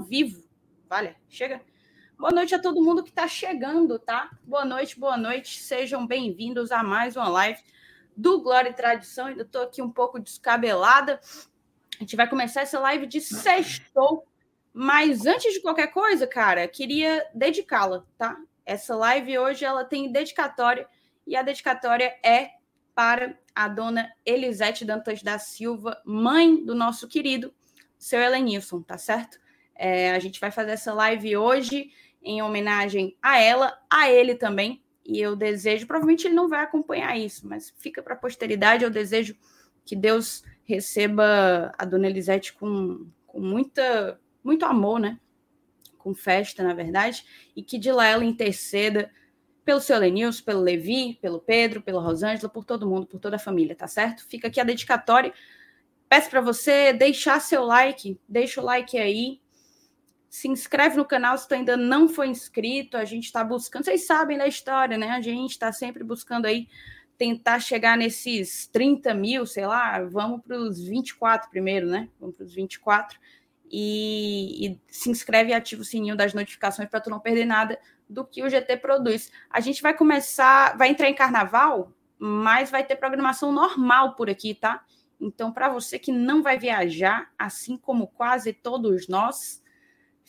vivo. Vale, chega. Boa noite a todo mundo que está chegando, tá? Boa noite, boa noite. Sejam bem-vindos a mais uma live do Glória e Tradição. Ainda estou aqui um pouco descabelada. A gente vai começar essa live de sextou. Mas antes de qualquer coisa, cara, queria dedicá-la, tá? Essa live hoje ela tem dedicatória e a dedicatória é para a dona Elisete Dantas da Silva, mãe do nosso querido seu Helenilson, tá certo? É, a gente vai fazer essa live hoje em homenagem a ela, a ele também. E eu desejo, provavelmente ele não vai acompanhar isso, mas fica para a posteridade. Eu desejo que Deus receba a dona Elisete com, com muita, muito amor, né? Com festa, na verdade, e que de lá ela interceda pelo seu Lenilson, pelo Levi, pelo Pedro, pela Rosângela, por todo mundo, por toda a família, tá certo? Fica aqui a dedicatória. Peço para você deixar seu like, deixa o like aí. Se inscreve no canal se tu ainda não foi inscrito. A gente está buscando, vocês sabem da história, né? A gente está sempre buscando aí tentar chegar nesses 30 mil, sei lá, vamos para os 24 primeiro, né? Vamos para os 24. E, e, se inscreve e ativa o sininho das notificações para tu não perder nada do que o GT produz. A gente vai começar, vai entrar em carnaval, mas vai ter programação normal por aqui, tá? Então, para você que não vai viajar, assim como quase todos nós,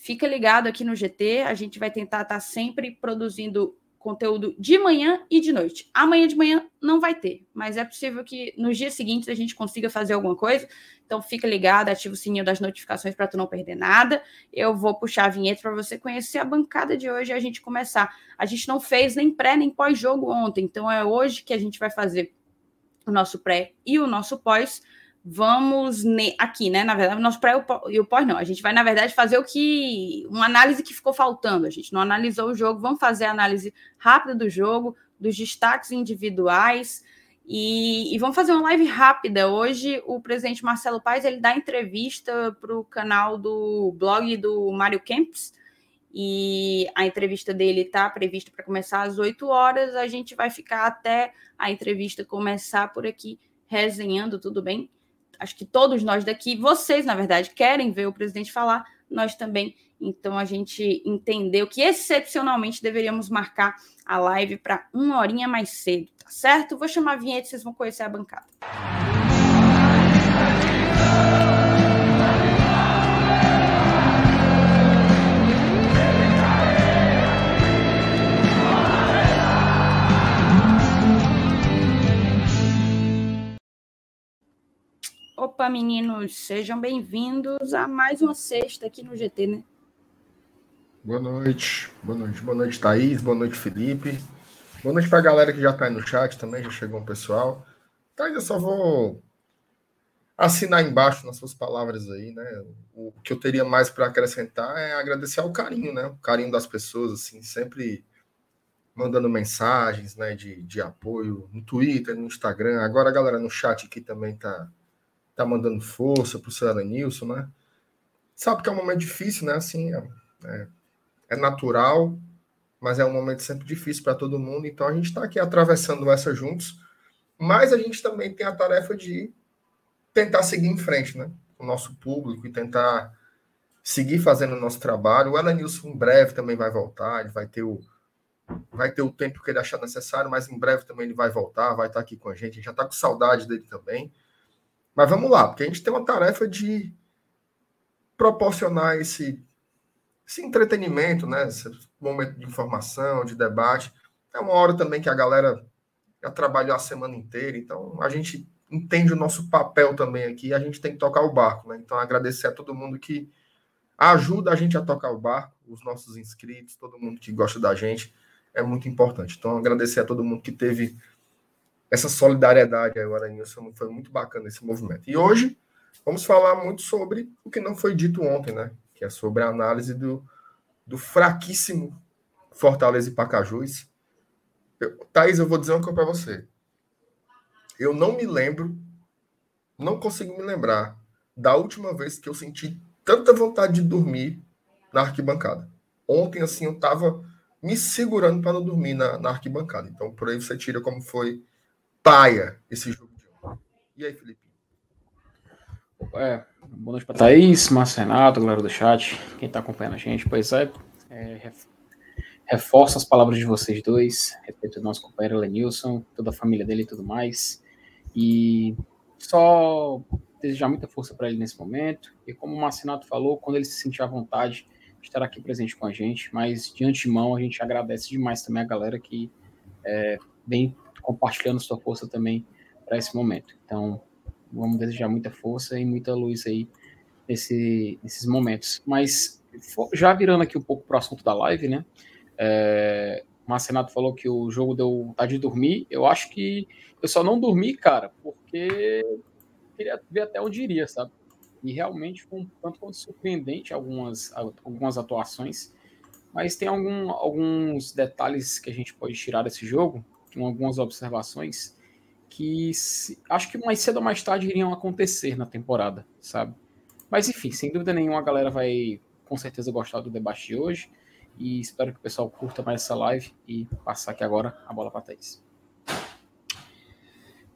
fica ligado aqui no GT. A gente vai tentar estar tá sempre produzindo conteúdo de manhã e de noite. Amanhã de manhã não vai ter, mas é possível que nos dias seguintes a gente consiga fazer alguma coisa. Então fica ligado, ativa o sininho das notificações para tu não perder nada. Eu vou puxar a vinheta para você conhecer a bancada de hoje e a gente começar. A gente não fez nem pré nem pós-jogo ontem, então é hoje que a gente vai fazer o nosso pré e o nosso pós vamos aqui, né? Na verdade, nosso pré e o pós não. A gente vai, na verdade, fazer o que. uma análise que ficou faltando. A gente não analisou o jogo, vamos fazer a análise rápida do jogo, dos destaques individuais. E, e vamos fazer uma live rápida. Hoje, o presidente Marcelo Paes ele dá entrevista para o canal do blog do Mário Kempis. E a entrevista dele está prevista para começar às 8 horas. A gente vai ficar até a entrevista começar por aqui, resenhando, tudo bem? Acho que todos nós daqui, vocês, na verdade, querem ver o presidente falar, nós também. Então, a gente entendeu que excepcionalmente deveríamos marcar a live para uma horinha mais cedo, tá certo? Vou chamar a vinheta e vocês vão conhecer a bancada. Opa, meninos, sejam bem-vindos a mais uma sexta aqui no GT, né? Boa noite, boa noite, boa noite, Thaís, boa noite, Felipe. Boa noite para a galera que já está aí no chat também, já chegou um pessoal. Thaís, eu só vou assinar embaixo nas suas palavras aí, né? O que eu teria mais para acrescentar é agradecer ao carinho, né? O carinho das pessoas, assim, sempre mandando mensagens, né, de, de apoio no Twitter, no Instagram. Agora a galera no chat aqui também tá tá mandando força pro Ceará Nilson, né? Sabe que é um momento difícil, né? Assim, é, é, é natural, mas é um momento sempre difícil para todo mundo. Então a gente está aqui atravessando essa juntos, mas a gente também tem a tarefa de tentar seguir em frente, né? O nosso público e tentar seguir fazendo o nosso trabalho. O Elenilson em breve também vai voltar, ele vai ter o vai ter o tempo que ele achar necessário, mas em breve também ele vai voltar, vai estar aqui com a gente. A gente já está com saudade dele também. Mas vamos lá, porque a gente tem uma tarefa de proporcionar esse, esse entretenimento, né? Esse momento de informação, de debate. É uma hora também que a galera já trabalhou a semana inteira, então a gente entende o nosso papel também aqui, a gente tem que tocar o barco, né? Então agradecer a todo mundo que ajuda a gente a tocar o barco, os nossos inscritos, todo mundo que gosta da gente, é muito importante. Então agradecer a todo mundo que teve essa solidariedade aí, o Aranilson foi muito bacana esse movimento. E hoje vamos falar muito sobre o que não foi dito ontem, né? Que é sobre a análise do, do fraquíssimo Fortaleza e Pacajus. Eu, Thaís, eu vou dizer uma coisa para você. Eu não me lembro, não consigo me lembrar da última vez que eu senti tanta vontade de dormir na arquibancada. Ontem, assim, eu tava me segurando para não dormir na, na arquibancada. Então, por aí você tira como foi paia esse jogo de ontem. E aí, Felipe? É, boa noite para Thaís, Márcio Renato, galera do chat, quem está acompanhando a gente. Pois é, é reforço as palavras de vocês dois, respeito ao nosso companheiro Lenilson, toda a família dele e tudo mais. E só desejar muita força para ele nesse momento. E como o Marcinato falou, quando ele se sentir à vontade, estará aqui presente com a gente. Mas de antemão, a gente agradece demais também a galera que é, vem compartilhando sua força também para esse momento. Então, vamos desejar muita força e muita luz aí nesse, nesses momentos. Mas já virando aqui um pouco para o assunto da live, né? É, o Marcenato falou que o jogo deu vontade de dormir. Eu acho que eu só não dormi, cara, porque queria ver até onde iria, sabe? E realmente foi um tanto quanto surpreendente algumas, algumas atuações. Mas tem algum, alguns detalhes que a gente pode tirar desse jogo, algumas observações que se, acho que mais cedo ou mais tarde iriam acontecer na temporada, sabe? Mas enfim, sem dúvida nenhuma a galera vai com certeza gostar do debate de hoje e espero que o pessoal curta mais essa live e passar aqui agora a bola para Thaís.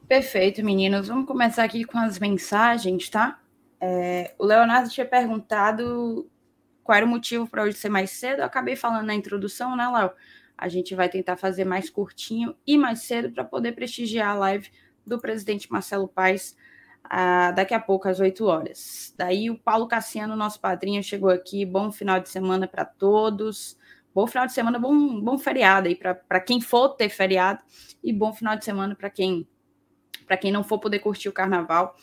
Perfeito, meninos. Vamos começar aqui com as mensagens, tá? É, o Leonardo tinha perguntado qual era o motivo para hoje ser mais cedo. Eu acabei falando na introdução, né, Léo? A gente vai tentar fazer mais curtinho e mais cedo para poder prestigiar a live do presidente Marcelo Paes ah, daqui a pouco, às 8 horas. Daí o Paulo Cassiano, nosso padrinho, chegou aqui. Bom final de semana para todos. Bom final de semana, bom, bom feriado aí para quem for ter feriado. E bom final de semana para quem para quem não for poder curtir o carnaval.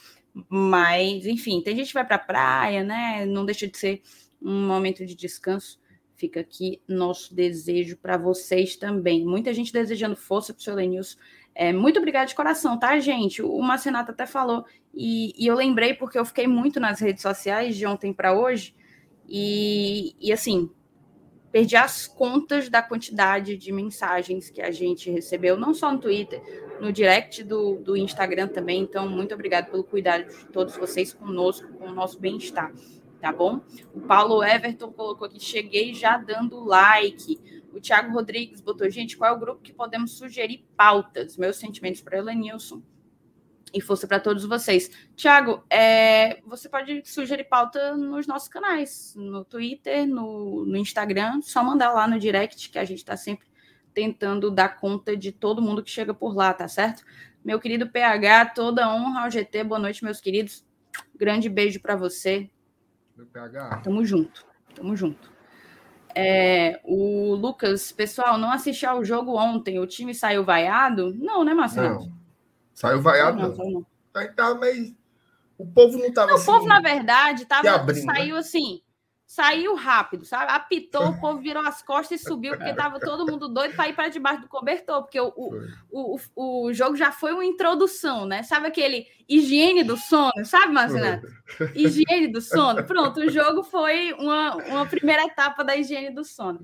Mas, enfim, tem gente que vai para a praia, né? Não deixa de ser um momento de descanso. Fica aqui nosso desejo para vocês também. Muita gente desejando força para o seu Lenilson. É, muito obrigada de coração, tá, gente? O Marcenato até falou, e, e, eu lembrei porque eu fiquei muito nas redes sociais de ontem para hoje, e, e assim, perdi as contas da quantidade de mensagens que a gente recebeu, não só no Twitter, no direct do, do Instagram também. Então, muito obrigado pelo cuidado de todos vocês conosco, com o nosso bem-estar tá bom? O Paulo Everton colocou aqui, cheguei já dando like. O Thiago Rodrigues botou, gente, qual é o grupo que podemos sugerir pautas? Meus sentimentos para Elenilson e força para todos vocês. Tiago, é, você pode sugerir pauta nos nossos canais, no Twitter, no, no Instagram, só mandar lá no direct, que a gente está sempre tentando dar conta de todo mundo que chega por lá, tá certo? Meu querido PH, toda honra ao GT, boa noite, meus queridos. Grande beijo para você. Meu PH. Tamo junto, tamo junto. É, o Lucas, pessoal, não assisti ao jogo ontem. O time saiu vaiado? Não, né, Marcelo? Não. Saiu vaiado, não. não. não. Tava meio. O povo não tava. assim, o povo, na verdade, tava, abrindo, né? saiu né? assim saiu rápido, sabe? Apitou, o povo virou as costas e subiu, porque tava todo mundo doido para ir para debaixo do cobertor, porque o, o, o, o, jogo já foi uma introdução, né? Sabe aquele higiene do sono, sabe, Marcelo? Higiene do sono. Pronto, o jogo foi uma, uma primeira etapa da higiene do sono.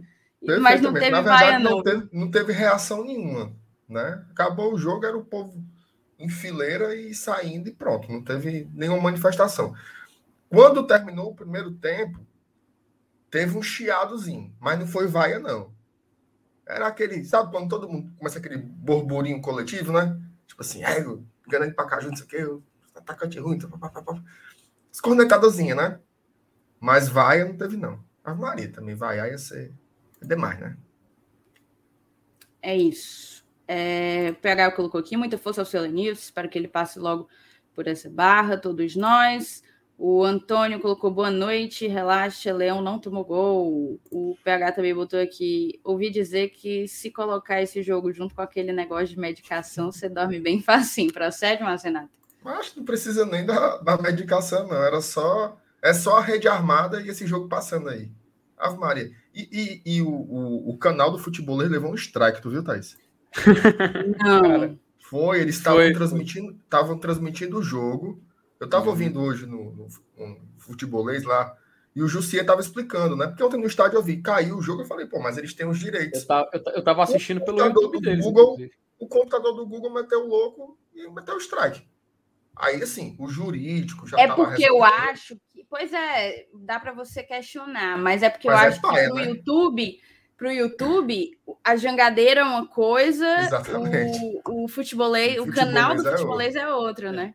Mas não teve Na verdade, não. Não teve, não teve reação nenhuma, né? Acabou o jogo, era o povo em fileira e saindo e pronto, não teve nenhuma manifestação. Quando terminou o primeiro tempo, teve um chiadozinho, mas não foi vaia, não. Era aquele, sabe quando todo mundo começa aquele burburinho coletivo, né? Tipo assim, é, ganhando pra cá junto, isso aqui, atacante ruim, escornetadozinha, né? Mas vaia não teve, não. A Maria também, vaia ia ser demais, né? É isso. É, o PH colocou aqui, muita força ao seu Lenilson, espero que ele passe logo por essa barra, todos nós. O Antônio colocou boa noite, relaxa, Leão não tomou gol. O PH também botou aqui. Ouvi dizer que se colocar esse jogo junto com aquele negócio de medicação, você dorme bem facinho. Procede, Marcenato? Acho que não precisa nem da, da medicação, não. Era só. É só a rede armada e esse jogo passando aí. Ave Maria. E, e, e o, o, o, canal do futebol levou um strike, tu viu, Thaís? Não. Cara, foi, eles estavam transmitindo, estavam transmitindo o jogo eu estava uhum. ouvindo hoje no, no, no, futebolês lá, e o Jussier estava explicando, né? Porque ontem no estádio eu vi, caiu o jogo, eu falei, pô, mas eles têm os direitos. Eu estava assistindo pelo YouTube deles. Google, o computador do Google meteu o louco e meteu o strike. Aí, assim, o jurídico já É porque eu acho que. Pois é, dá para você questionar, mas é porque mas eu é acho que no né? YouTube para o YouTube, a jangadeira é uma coisa, Exatamente. o, o futebolês, o, o canal do futebolês é, é outro, né?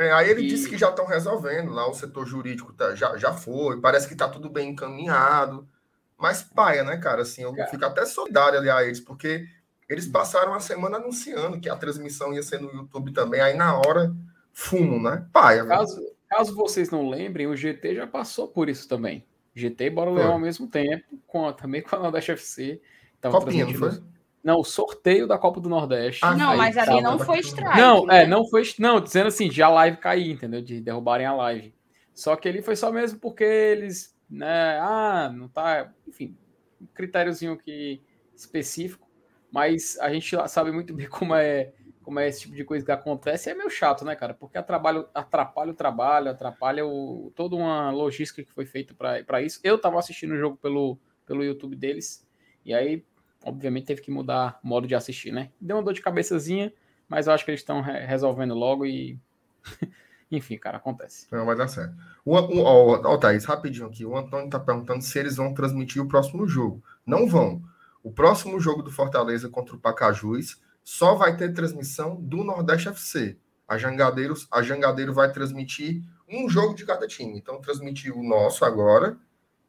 É, aí ele e... disse que já estão resolvendo lá, o setor jurídico tá, já, já foi, parece que está tudo bem encaminhado. Mas paia, né, cara? Assim, eu cara. fico até solidário ali a eles, porque eles passaram a semana anunciando que a transmissão ia ser no YouTube também, aí na hora, fumo, né? Paia. Caso, caso vocês não lembrem, o GT já passou por isso também. GT e Bora Leão ao mesmo tempo, com, também com a Nordeste FC. Copinha, não foi? Não, o sorteio da Copa do Nordeste. Ah, não, mas ali não foi strike. Não, né? é, não foi. Não, dizendo assim, de a live cair, entendeu? De derrubarem a live. Só que ele foi só mesmo porque eles, né? Ah, não tá. Enfim, um critériozinho que específico. Mas a gente sabe muito bem como é, como é esse tipo de coisa que acontece. E é meio chato, né, cara? Porque atrapalha, atrapalha o trabalho, atrapalha o, toda uma logística que foi feita para isso. Eu tava assistindo o jogo pelo, pelo YouTube deles. E aí obviamente teve que mudar o modo de assistir, né? Deu uma dor de cabeçazinha, mas eu acho que eles estão re resolvendo logo e. Enfim, cara, acontece. Não, vai dar certo. O, o, ó, ó, Thaís, rapidinho aqui. O Antônio tá perguntando se eles vão transmitir o próximo jogo. Não vão. O próximo jogo do Fortaleza contra o Pacajus só vai ter transmissão do Nordeste FC. A Jangadeiros, a Jangadeiro vai transmitir um jogo de cada time. Então, transmitir o nosso agora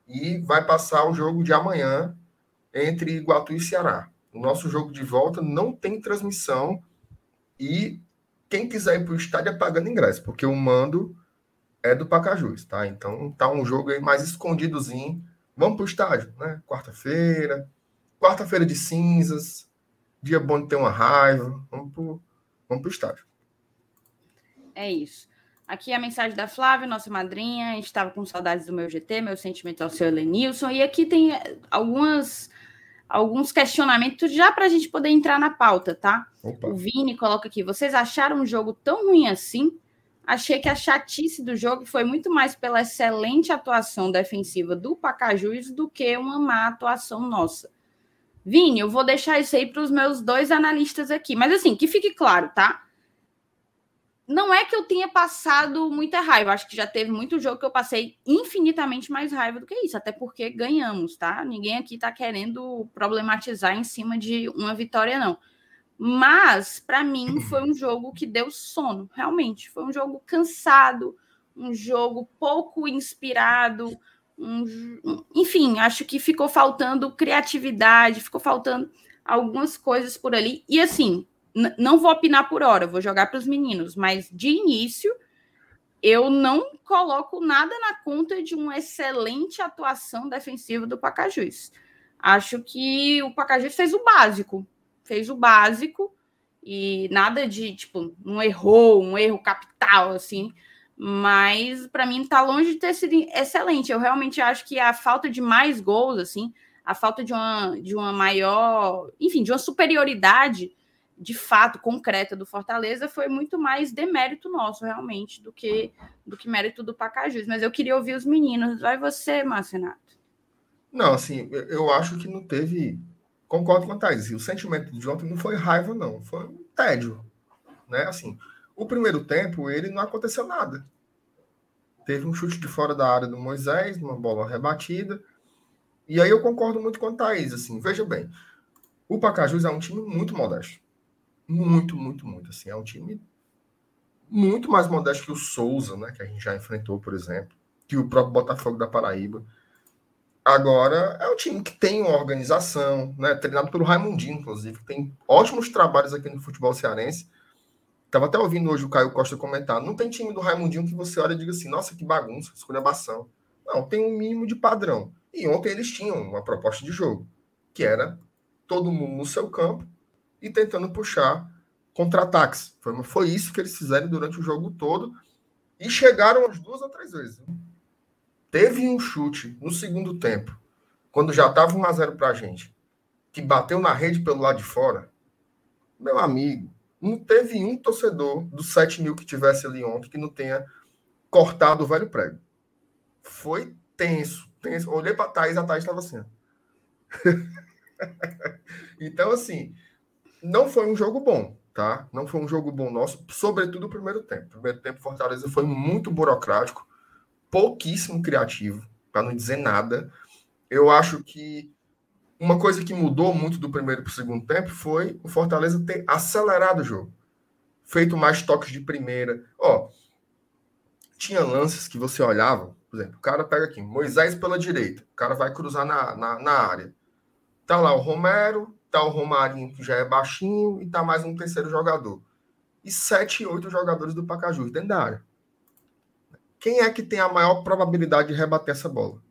e vai passar o jogo de amanhã entre Iguatu e Ceará. O nosso jogo de volta não tem transmissão e quem quiser ir para o estádio é pagando ingresso, porque o mando é do Pacajus, tá? Então tá um jogo aí mais escondidozinho. Vamos para o estádio, né? Quarta-feira, quarta-feira de cinzas, dia bom de ter uma raiva. Vamos para vamos o estádio. É isso. Aqui a mensagem da Flávia, nossa madrinha. Estava com saudades do meu GT, meu sentimento ao seu Elenilson. E aqui tem algumas alguns questionamentos já para a gente poder entrar na pauta, tá? Opa. O Vini coloca aqui: vocês acharam um jogo tão ruim assim? Achei que a chatice do jogo foi muito mais pela excelente atuação defensiva do Pacajus do que uma má atuação nossa. Vini, eu vou deixar isso aí para os meus dois analistas aqui. Mas assim, que fique claro, tá? Não é que eu tenha passado muita raiva, acho que já teve muito jogo que eu passei infinitamente mais raiva do que isso, até porque ganhamos, tá? Ninguém aqui tá querendo problematizar em cima de uma vitória, não. Mas, para mim, foi um jogo que deu sono, realmente. Foi um jogo cansado, um jogo pouco inspirado, um... enfim, acho que ficou faltando criatividade, ficou faltando algumas coisas por ali. E assim, não vou opinar por hora, vou jogar para os meninos, mas de início eu não coloco nada na conta de uma excelente atuação defensiva do Pacajus. Acho que o Pacajus fez o básico, fez o básico e nada de tipo, não errou, um erro capital assim, mas para mim está longe de ter sido excelente. Eu realmente acho que a falta de mais gols assim, a falta de uma de uma maior, enfim, de uma superioridade de fato concreta do Fortaleza foi muito mais demérito nosso, realmente, do que do que mérito do Pacajus. Mas eu queria ouvir os meninos. Vai você, Márcio Renato. Não, assim, eu acho que não teve. Concordo com a Thais. O sentimento de ontem não foi raiva, não. Foi um tédio. Né? Assim, o primeiro tempo, ele não aconteceu nada. Teve um chute de fora da área do Moisés, uma bola rebatida. E aí eu concordo muito com a Thaís. Assim, veja bem, o Pacajus é um time muito modesto muito, muito, muito. Assim, é um time muito mais modesto que o Souza, né? Que a gente já enfrentou, por exemplo, que o próprio Botafogo da Paraíba. Agora, é um time que tem uma organização, né? Treinado pelo Raimundinho, inclusive, que tem ótimos trabalhos aqui no futebol cearense. Estava até ouvindo hoje o Caio Costa comentar. Não tem time do Raimundinho que você olha e diga assim, nossa, que bagunça, escolhabação. Não, tem um mínimo de padrão. E ontem eles tinham uma proposta de jogo, que era todo mundo no seu campo, e tentando puxar contra-ataques. Foi, foi isso que eles fizeram durante o jogo todo e chegaram as duas ou três vezes. Teve um chute no segundo tempo, quando já estava 1 a 0 para a gente, que bateu na rede pelo lado de fora. Meu amigo, não teve um torcedor dos 7 mil que tivesse ali ontem que não tenha cortado o velho prego. Foi tenso, tenso. Olhei para a Thaís, a Thaís estava assim. então, assim, não foi um jogo bom, tá? Não foi um jogo bom nosso, sobretudo o primeiro tempo. O primeiro tempo, Fortaleza foi muito burocrático, pouquíssimo criativo, para não dizer nada. Eu acho que uma coisa que mudou muito do primeiro para o segundo tempo foi o Fortaleza ter acelerado o jogo, feito mais toques de primeira. Ó, tinha lances que você olhava, por exemplo, o cara pega aqui, Moisés pela direita, o cara vai cruzar na, na, na área. Tá lá o Romero, tá o Romarinho, que já é baixinho, e tá mais um terceiro jogador. E sete, oito jogadores do Pacajus dentro da área. Quem é que tem a maior probabilidade de rebater essa bola?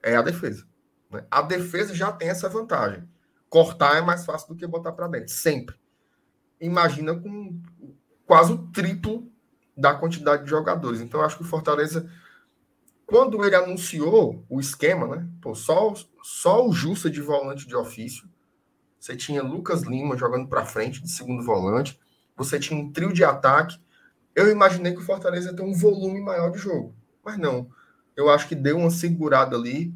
É a defesa. Né? A defesa já tem essa vantagem. Cortar é mais fácil do que botar para dentro, sempre. Imagina com quase o triplo da quantidade de jogadores. Então, acho que o Fortaleza, quando ele anunciou o esquema, né? Pô, só, só o Justa de volante de ofício. Você tinha Lucas Lima jogando para frente de segundo volante. Você tinha um trio de ataque. Eu imaginei que o Fortaleza ia ter um volume maior de jogo. Mas não. Eu acho que deu uma segurada ali.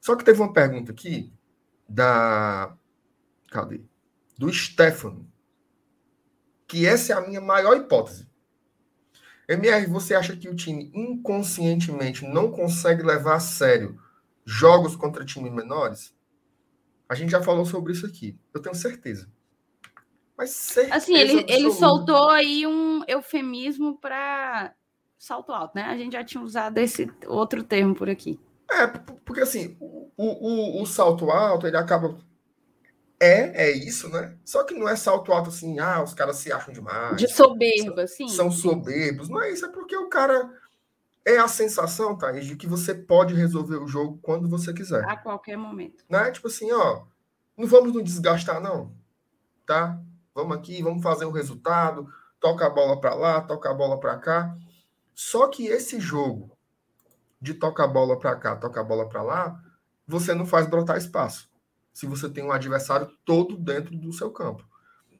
Só que teve uma pergunta aqui da. Cadê? Do Stefano. Que essa é a minha maior hipótese. MR, você acha que o time inconscientemente não consegue levar a sério jogos contra times menores? A gente já falou sobre isso aqui. Eu tenho certeza. Mas certeza Assim, ele, ele soltou aí um eufemismo para salto alto, né? A gente já tinha usado esse outro termo por aqui. É, porque assim, o, o, o salto alto, ele acaba. É, é isso, né? Só que não é salto alto assim, ah, os caras se acham demais. De soberba, sim. São soberbos. Não é isso, é porque o cara. É a sensação, Thaís, de que você pode resolver o jogo quando você quiser. A qualquer momento. Né? Tipo assim, ó, não vamos nos desgastar, não. Tá? Vamos aqui, vamos fazer o resultado, toca a bola para lá, toca a bola para cá. Só que esse jogo de toca a bola para cá, toca a bola para lá, você não faz brotar espaço. Se você tem um adversário todo dentro do seu campo.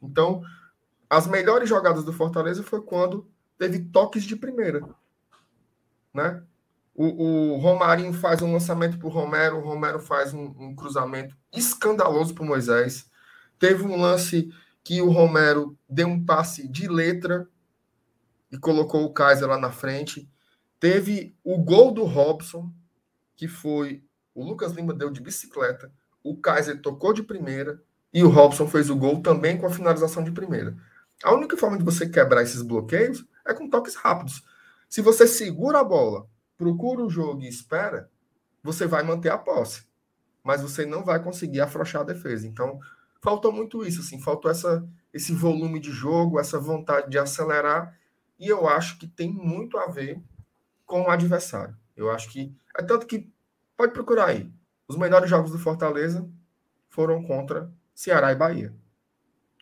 Então, as melhores jogadas do Fortaleza foi quando teve toques de primeira. Né? O, o Romarinho faz um lançamento para o Romero, o Romero faz um, um cruzamento escandaloso para Moisés. Teve um lance que o Romero deu um passe de letra e colocou o Kaiser lá na frente. Teve o gol do Robson, que foi o Lucas Lima deu de bicicleta, o Kaiser tocou de primeira e o Robson fez o gol também com a finalização de primeira. A única forma de você quebrar esses bloqueios é com toques rápidos. Se você segura a bola, procura o jogo e espera, você vai manter a posse. Mas você não vai conseguir afrouxar a defesa. Então, faltou muito isso, assim, faltou essa, esse volume de jogo, essa vontade de acelerar, e eu acho que tem muito a ver com o adversário. Eu acho que. É tanto que. Pode procurar aí. Os melhores jogos do Fortaleza foram contra Ceará e Bahia.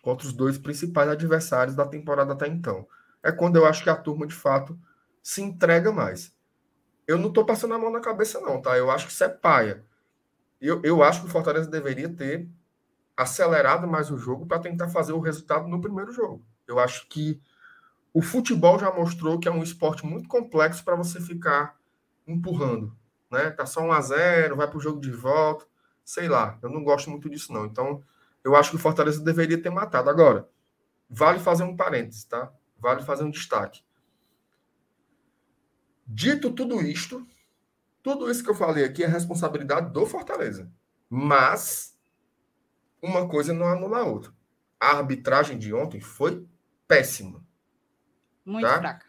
Contra os dois principais adversários da temporada até então. É quando eu acho que a turma, de fato, se entrega mais. Eu não estou passando a mão na cabeça, não, tá? Eu acho que isso é paia. Eu, eu acho que o Fortaleza deveria ter acelerado mais o jogo para tentar fazer o resultado no primeiro jogo. Eu acho que o futebol já mostrou que é um esporte muito complexo para você ficar empurrando, né? Tá só 1 a 0, vai para o jogo de volta, sei lá. Eu não gosto muito disso não. Então, eu acho que o Fortaleza deveria ter matado. Agora, vale fazer um parênteses, tá? Vale fazer um destaque. Dito tudo isto, tudo isso que eu falei aqui é responsabilidade do Fortaleza. Mas uma coisa não anula a outra. A arbitragem de ontem foi péssima. Muito tá? fraca.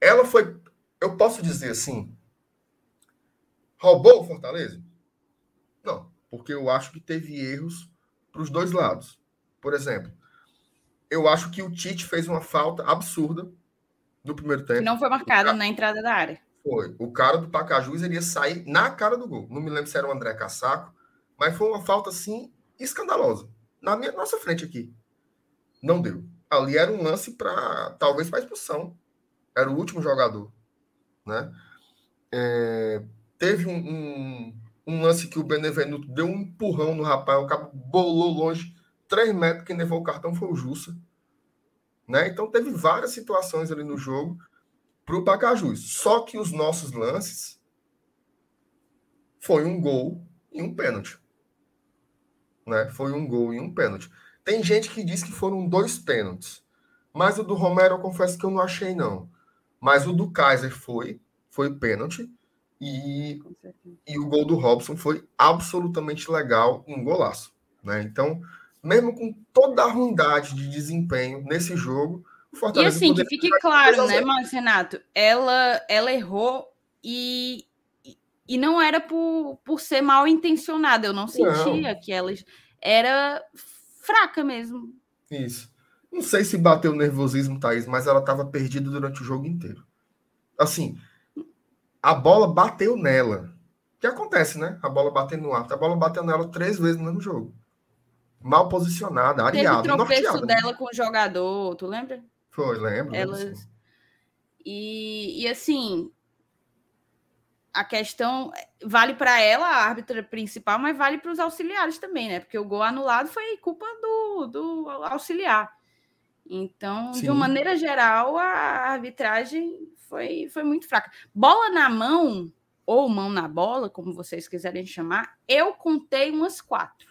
Ela foi, eu posso dizer assim, roubou o Fortaleza? Não, porque eu acho que teve erros para os dois lados. Por exemplo, eu acho que o Tite fez uma falta absurda no primeiro tempo. Não foi marcada cara... na entrada da área. Foi. O cara do Pacajus iria sair na cara do gol. Não me lembro se era o André Cassaco, mas foi uma falta assim escandalosa. Na minha nossa frente aqui. Não deu. Ali era um lance para talvez para expulsão. Era o último jogador, né? É, teve um, um, um, lance que o Benevenuto deu um empurrão no rapaz, o cabo bolou longe, três metros, quem levou o cartão foi o Jussa. Né? Então teve várias situações ali no jogo para o Pacajus. Só que os nossos lances foi um gol e um pênalti né? Foi um gol e um pênalti. Tem gente que diz que foram dois pênaltis. Mas o do Romero eu confesso que eu não achei, não. Mas o do Kaiser foi, foi pênalti. E, e o gol do Robson foi absolutamente legal, um golaço. Né? Então, mesmo com toda a ruindade de desempenho nesse jogo, e assim, que fique claro, né, Marcos Renato? Ela, ela errou e, e não era por, por ser mal intencionada. Eu não sentia não. que ela era fraca mesmo. Isso. Não sei se bateu nervosismo, Thaís, mas ela estava perdida durante o jogo inteiro. Assim, a bola bateu nela. O que acontece, né? A bola batendo no ar. A bola bateu nela três vezes no mesmo jogo. Mal posicionada, areada. Teve tropeço dela né? com o jogador, tu lembra? Foi, lembro. Elas... E, e assim, a questão vale para ela, a árbitra principal, mas vale para os auxiliares também, né? Porque o gol anulado foi culpa do, do auxiliar. Então, Sim. de uma maneira geral, a arbitragem foi, foi muito fraca. Bola na mão, ou mão na bola, como vocês quiserem chamar, eu contei umas quatro.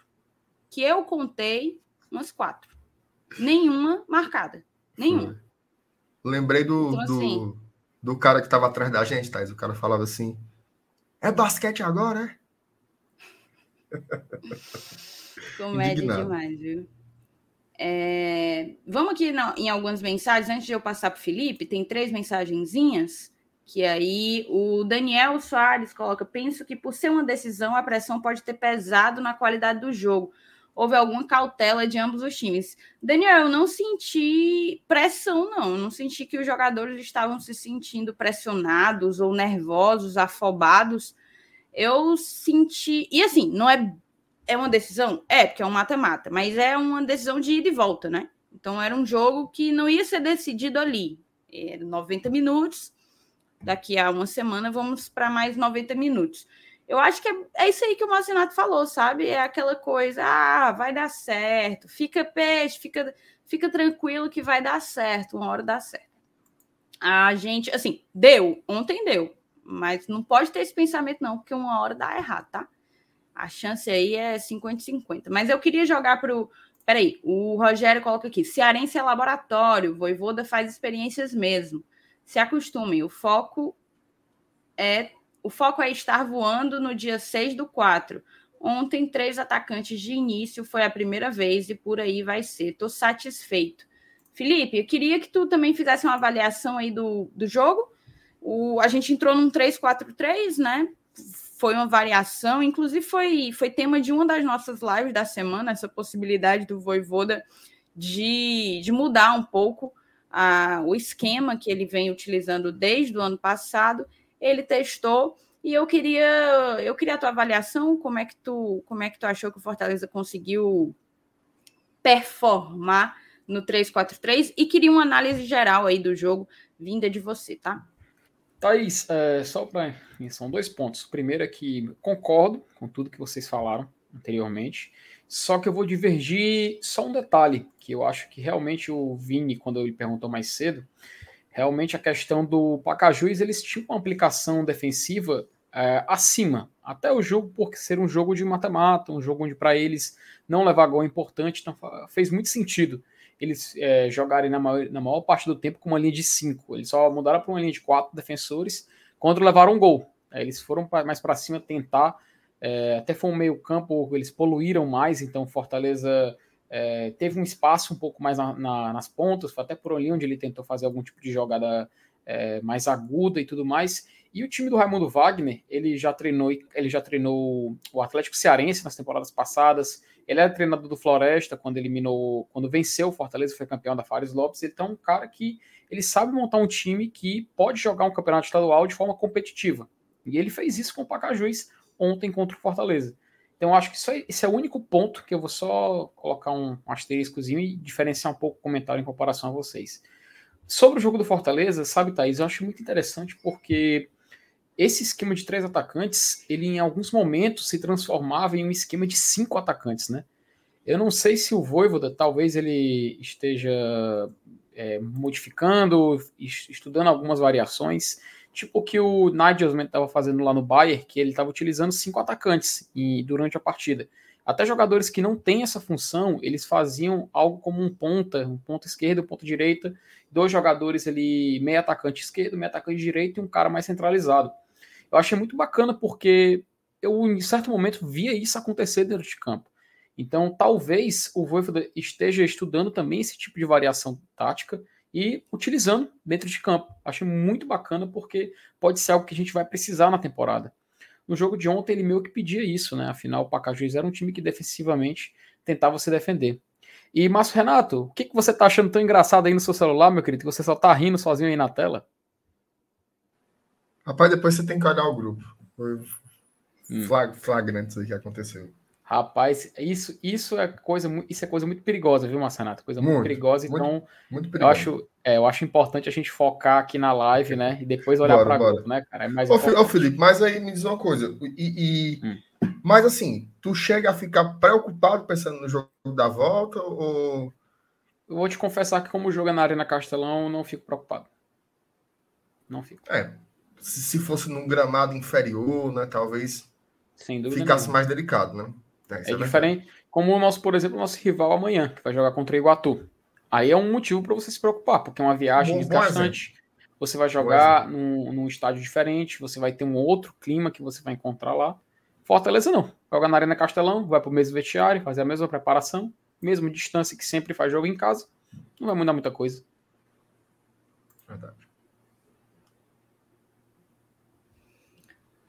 Que eu contei umas quatro. Nenhuma marcada. Nenhuma. Lembrei do, então, assim, do, do cara que estava atrás da gente, Thais. O cara falava assim: é basquete agora, é? Comédia Indignado. demais, viu? É... Vamos aqui em algumas mensagens, antes de eu passar para o Felipe, tem três mensagenzinhas, que aí o Daniel Soares coloca, penso que por ser uma decisão, a pressão pode ter pesado na qualidade do jogo. Houve alguma cautela de ambos os times. Daniel, eu não senti pressão, não. Eu não senti que os jogadores estavam se sentindo pressionados ou nervosos, afobados. Eu senti. E assim, não é é uma decisão? É, porque é um mata-mata, mas é uma decisão de ida e volta, né? Então era um jogo que não ia ser decidido ali. Era 90 minutos. Daqui a uma semana vamos para mais 90 minutos. Eu acho que é, é isso aí que o Marcinato falou, sabe? É aquela coisa, ah, vai dar certo, fica peixe, fica, fica tranquilo que vai dar certo, uma hora dá certo. A gente, assim, deu, ontem deu, mas não pode ter esse pensamento, não, porque uma hora dá errado, tá? A chance aí é 50-50. Mas eu queria jogar para o. Peraí, o Rogério coloca aqui: Cearense é laboratório, Voivoda faz experiências mesmo. Se acostumem, o foco é o foco é estar voando no dia 6 do 4. Ontem, três atacantes de início, foi a primeira vez e por aí vai ser. Estou satisfeito. Felipe, eu queria que tu também fizesse uma avaliação aí do, do jogo. O, a gente entrou num 3-4-3, né? foi uma variação, inclusive foi, foi tema de uma das nossas lives da semana, essa possibilidade do Voivoda de, de mudar um pouco a, o esquema que ele vem utilizando desde o ano passado. Ele testou e eu queria eu queria a tua avaliação, como é que tu como é que tu achou que o Fortaleza conseguiu performar no 3-4-3 e queria uma análise geral aí do jogo vinda de você, tá? Thaís, é, só para. São dois pontos. O primeiro é que concordo com tudo que vocês falaram anteriormente, só que eu vou divergir só um detalhe, que eu acho que realmente o Vini, quando ele perguntou mais cedo, realmente a questão do Pacajus, eles tinham uma aplicação defensiva é, acima, até o jogo, por ser um jogo de mata-mata, um jogo onde para eles não levar gol é importante, então fez muito sentido eles é, jogarem na maior, na maior parte do tempo com uma linha de cinco. Eles só mudaram para uma linha de quatro defensores quando levaram um gol. eles foram pra, mais para cima tentar. É, até foi um meio campo, eles poluíram mais, então Fortaleza é, teve um espaço um pouco mais na, na, nas pontas, foi até por ali onde ele tentou fazer algum tipo de jogada é, mais aguda e tudo mais. E o time do Raimundo Wagner, ele já treinou, ele já treinou o Atlético Cearense nas temporadas passadas, ele era treinador do Floresta quando eliminou, quando venceu o Fortaleza, foi campeão da Fares Lopes. É um cara que ele sabe montar um time que pode jogar um campeonato estadual de forma competitiva. E ele fez isso com o Pacajus ontem contra o Fortaleza. Então, acho que isso é, esse é o único ponto que eu vou só colocar um, um asteriscozinho e diferenciar um pouco o comentário em comparação a vocês. Sobre o jogo do Fortaleza, sabe, Thaís, eu acho muito interessante porque esse esquema de três atacantes, ele em alguns momentos se transformava em um esquema de cinco atacantes, né? Eu não sei se o Voivoda, talvez ele esteja é, modificando, estudando algumas variações, tipo o que o Nigel estava fazendo lá no Bayern, que ele estava utilizando cinco atacantes e, durante a partida. Até jogadores que não têm essa função, eles faziam algo como um ponta, um ponta esquerda, um ponta direita, dois jogadores ali, meio atacante esquerdo, meio atacante direito e um cara mais centralizado. Eu achei muito bacana porque eu, em certo momento, via isso acontecer dentro de campo. Então, talvez o Voivoda esteja estudando também esse tipo de variação tática e utilizando dentro de campo. Acho muito bacana porque pode ser algo que a gente vai precisar na temporada. No jogo de ontem ele meio que pedia isso, né? Afinal, o Pacajus era um time que defensivamente tentava se defender. E Márcio Renato, o que, que você tá achando tão engraçado aí no seu celular, meu querido? Que você só tá rindo sozinho aí na tela? Rapaz, depois você tem que olhar o grupo. Foi hum. flag, flagrante isso que aconteceu. Rapaz, isso, isso é coisa isso é coisa muito perigosa, viu, Marcenato? Coisa muito, muito perigosa. Então, muito, muito perigosa. eu acho, é, eu acho importante a gente focar aqui na live, né? E depois olhar para grupo, né, cara? É mais ô, ô, Felipe, mas aí me diz uma coisa. E, e hum. mas assim, tu chega a ficar preocupado pensando no jogo da volta ou eu vou te confessar que como joga na Arena Castelão, não fico preocupado. Não fico. É, se fosse num gramado inferior, né, talvez ficasse nenhuma. mais delicado, né? É, é diferente. Como o nosso, por exemplo, o nosso rival amanhã, que vai jogar contra o Iguatu. Aí é um motivo para você se preocupar, porque é uma viagem bom, desgastante. Bom você vai jogar num, num, estádio diferente, você vai ter um outro clima que você vai encontrar lá. Fortaleza não. Joga na Arena Castelão, vai para o mesmo vestiário, fazer a mesma preparação, mesma distância que sempre faz jogo em casa. Não vai mudar muita coisa. Verdade.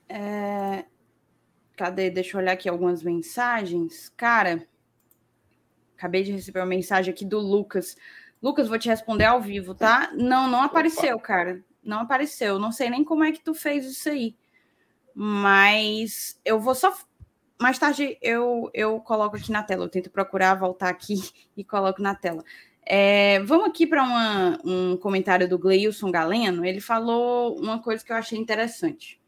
É, Cadê? Deixa eu olhar aqui algumas mensagens. Cara, acabei de receber uma mensagem aqui do Lucas. Lucas, vou te responder ao vivo, tá? Não, não apareceu, cara. Não apareceu. Não sei nem como é que tu fez isso aí. Mas eu vou só. Mais tarde eu, eu coloco aqui na tela. Eu tento procurar, voltar aqui e coloco na tela. É, vamos aqui para um comentário do Gleilson Galeno. Ele falou uma coisa que eu achei interessante.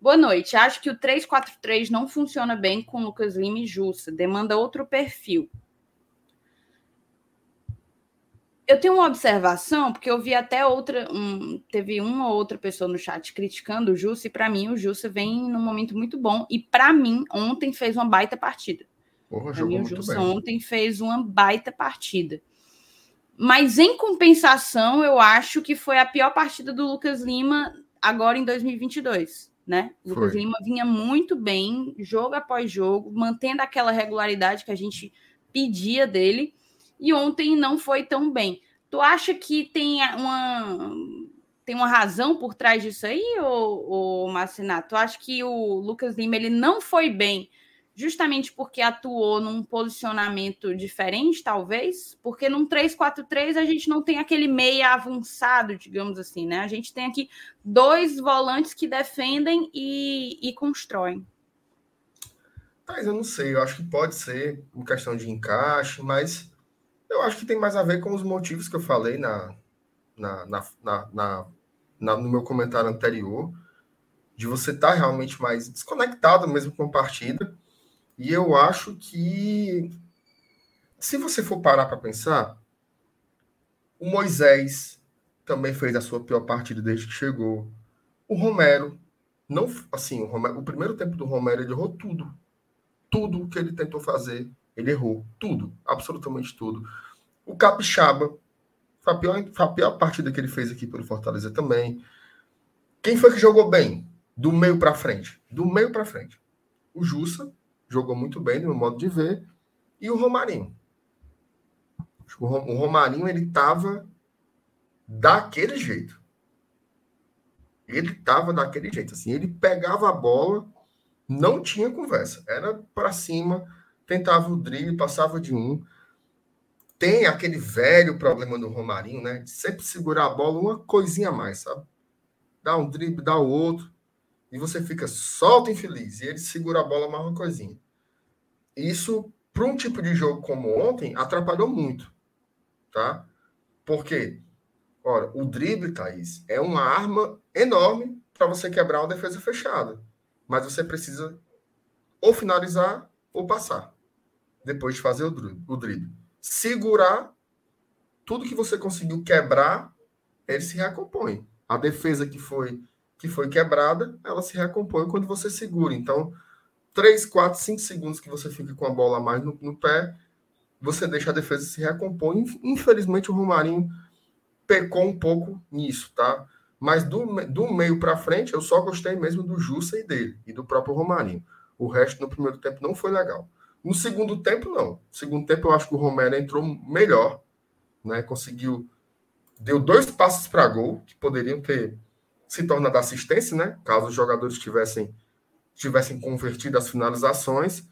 Boa noite. Acho que o 343 não funciona bem com Lucas Lima e Jussa. Demanda outro perfil. Eu tenho uma observação, porque eu vi até outra. Um, teve uma ou outra pessoa no chat criticando o Jussa, e para mim o Jussa vem num momento muito bom. E para mim, ontem fez uma baita partida. Porra, mim, o Jussa ontem fez uma baita partida. Mas em compensação, eu acho que foi a pior partida do Lucas Lima agora em 2022 né? O Lucas Lima vinha muito bem, jogo após jogo, mantendo aquela regularidade que a gente pedia dele, e ontem não foi tão bem. Tu acha que tem uma, tem uma razão por trás disso aí, ô, ô Marcinato? Tu acha que o Lucas Lima ele não foi bem justamente porque atuou num posicionamento diferente, talvez, porque num 3-4-3 a gente não tem aquele meia avançado, digamos assim, né? A gente tem aqui dois volantes que defendem e, e constroem. Mas eu não sei, eu acho que pode ser uma questão de encaixe, mas eu acho que tem mais a ver com os motivos que eu falei na, na, na, na, na no meu comentário anterior, de você estar tá realmente mais desconectado mesmo com a partida e eu acho que, se você for parar para pensar, o Moisés também fez a sua pior partida desde que chegou. O Romero, não, assim, o, Romero, o primeiro tempo do Romero, ele errou tudo. Tudo que ele tentou fazer, ele errou. Tudo, absolutamente tudo. O Capixaba, foi a pior, foi a pior partida que ele fez aqui pelo Fortaleza também. Quem foi que jogou bem? Do meio para frente. Do meio para frente. O Jussa, jogou muito bem, no meu modo de ver, e o Romarinho. O Romarinho, ele estava daquele jeito. Ele estava daquele jeito, assim, ele pegava a bola, não tinha conversa, era para cima, tentava o drible, passava de um. Tem aquele velho problema do Romarinho, né? De sempre segurar a bola uma coisinha a mais, sabe? Dá um drible, dá o outro e você fica solto infeliz. E ele segura a bola mais uma coisinha. Isso, para um tipo de jogo como ontem, atrapalhou muito. Tá? Porque, ora, o drible, Thaís, é uma arma enorme para você quebrar uma defesa fechada. Mas você precisa ou finalizar ou passar. Depois de fazer o drible. O drible. Segurar tudo que você conseguiu quebrar, ele se recompõe. A defesa que foi que foi quebrada, ela se recompõe quando você segura. Então, 3, 4, 5 segundos que você fica com a bola a mais no, no pé, você deixa a defesa se recompor. Infelizmente, o Romarinho pecou um pouco nisso, tá? Mas do, do meio para frente, eu só gostei mesmo do Jussa e dele, e do próprio Romarinho. O resto no primeiro tempo não foi legal. No segundo tempo, não. No segundo tempo, eu acho que o Romero entrou melhor, né? Conseguiu deu dois passos para gol, que poderiam ter se tornado assistência, né? Caso os jogadores tivessem, tivessem convertido as finalizações.